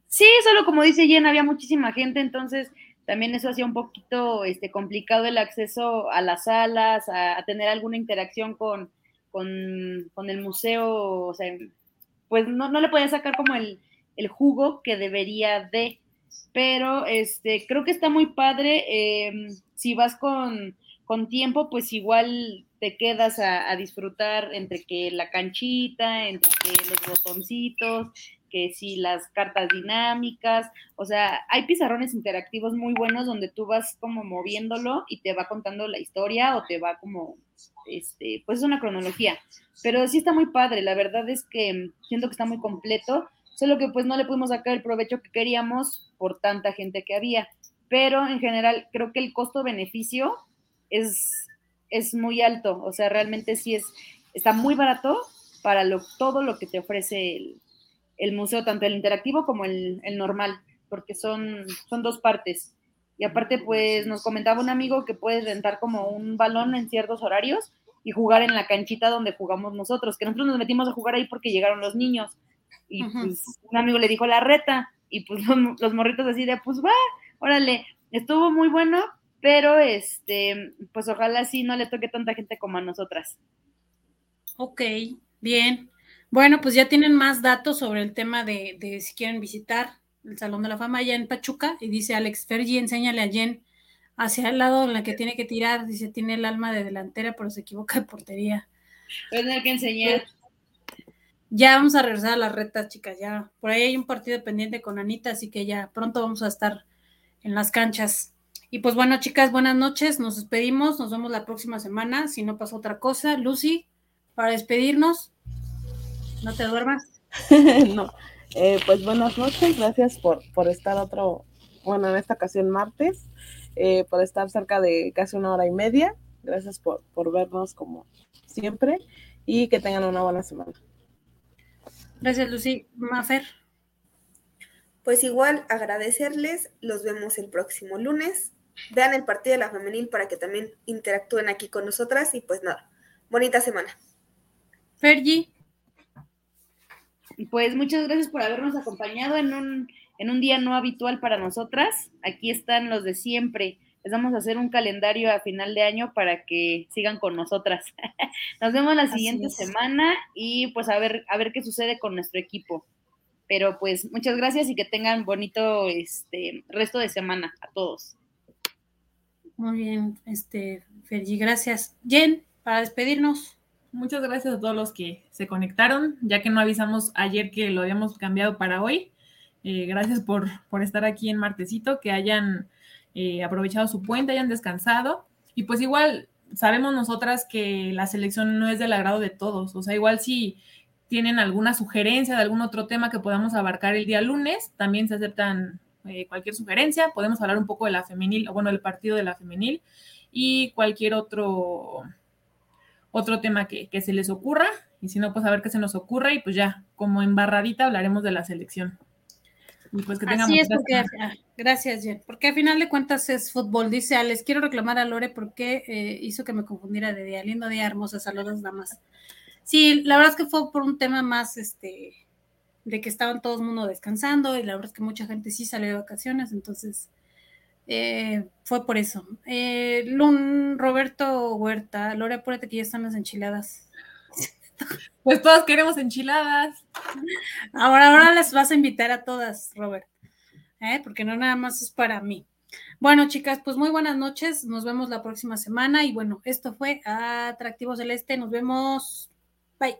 Sí, solo como dice Jen, había muchísima gente, entonces también eso hacía un poquito este, complicado el acceso a las salas, a, a tener alguna interacción con, con, con, el museo, o sea, pues no, no le podía sacar como el, el, jugo que debería de, pero este, creo que está muy padre, eh, si vas con, con, tiempo, pues igual te quedas a, disfrutar entre que la canchita, entre que los botoncitos, que si las cartas dinámicas, o sea, hay pizarrones interactivos muy buenos donde tú vas como moviéndolo y te va contando la historia o te va como, este, pues es una cronología, pero sí está muy padre, la verdad es que siento que está muy completo, solo que pues no le pudimos sacar el provecho que queríamos por tanta gente que había. Pero en general creo que el costo-beneficio es, es muy alto, o sea, realmente sí es, está muy barato para lo, todo lo que te ofrece el, el museo, tanto el interactivo como el, el, normal, porque son, son dos partes. Y aparte, pues nos comentaba un amigo que puedes rentar como un balón en ciertos horarios y jugar en la canchita donde jugamos nosotros, que nosotros nos metimos a jugar ahí porque llegaron los niños. Y pues un amigo le dijo la reta, y pues los, los morritos así de, pues va, órale, estuvo muy bueno, pero este, pues ojalá sí no le toque tanta gente como a nosotras. Ok, bien. Bueno, pues ya tienen más datos sobre el tema de, de, si quieren visitar el Salón de la Fama allá en Pachuca. Y dice Alex Fergi, enséñale a Jen hacia el lado en la que tiene que tirar. Dice, tiene el alma de delantera, pero se equivoca de portería. Voy a tener que enseñar. Ya vamos a regresar a las retas, chicas. Ya por ahí hay un partido pendiente con Anita, así que ya pronto vamos a estar en las canchas. Y pues bueno, chicas, buenas noches. Nos despedimos. Nos vemos la próxima semana. Si no pasa otra cosa, Lucy, para despedirnos. No te duermas. no. Eh, pues buenas noches, gracias por, por estar otro, bueno, en esta ocasión martes, eh, por estar cerca de casi una hora y media. Gracias por, por vernos como siempre y que tengan una buena semana. Gracias, Lucy. Mafer. Pues igual agradecerles, los vemos el próximo lunes. Vean el partido de la femenil para que también interactúen aquí con nosotras y pues nada, bonita semana. Fergie. Pues muchas gracias por habernos acompañado en un, en un día no habitual para nosotras. Aquí están los de siempre. Les vamos a hacer un calendario a final de año para que sigan con nosotras. Nos vemos la siguiente semana y pues a ver, a ver qué sucede con nuestro equipo. Pero pues muchas gracias y que tengan bonito este resto de semana a todos. Muy bien, este Fergie, gracias. Jen, para despedirnos. Muchas gracias a todos los que se conectaron, ya que no avisamos ayer que lo habíamos cambiado para hoy. Eh, gracias por, por, estar aquí en Martesito, que hayan eh, aprovechado su puente, hayan descansado. Y pues igual sabemos nosotras que la selección no es del agrado de todos. O sea, igual si tienen alguna sugerencia de algún otro tema que podamos abarcar el día lunes, también se aceptan eh, cualquier sugerencia. Podemos hablar un poco de la femenil, o bueno, del partido de la femenil y cualquier otro otro tema que, que, se les ocurra, y si no, pues a ver qué se nos ocurre, y pues ya, como embarradita hablaremos de la selección. Y pues que tengamos Así es, porque, ah, gracias, Jen, porque al final de cuentas es fútbol. Dice Alex, quiero reclamar a Lore porque eh, hizo que me confundiera de día. Lindo día, hermosa, saludos, damas. Sí, la verdad es que fue por un tema más, este, de que estaban todo el mundo descansando, y la verdad es que mucha gente sí salió de vacaciones, entonces eh, fue por eso. Eh, Lun, Roberto Huerta, Lore, apúrate que ya están las enchiladas. Pues todos queremos enchiladas. Ahora, ahora les vas a invitar a todas, Robert, ¿eh? porque no nada más es para mí. Bueno, chicas, pues muy buenas noches. Nos vemos la próxima semana. Y bueno, esto fue Atractivo Celeste. Nos vemos. Bye.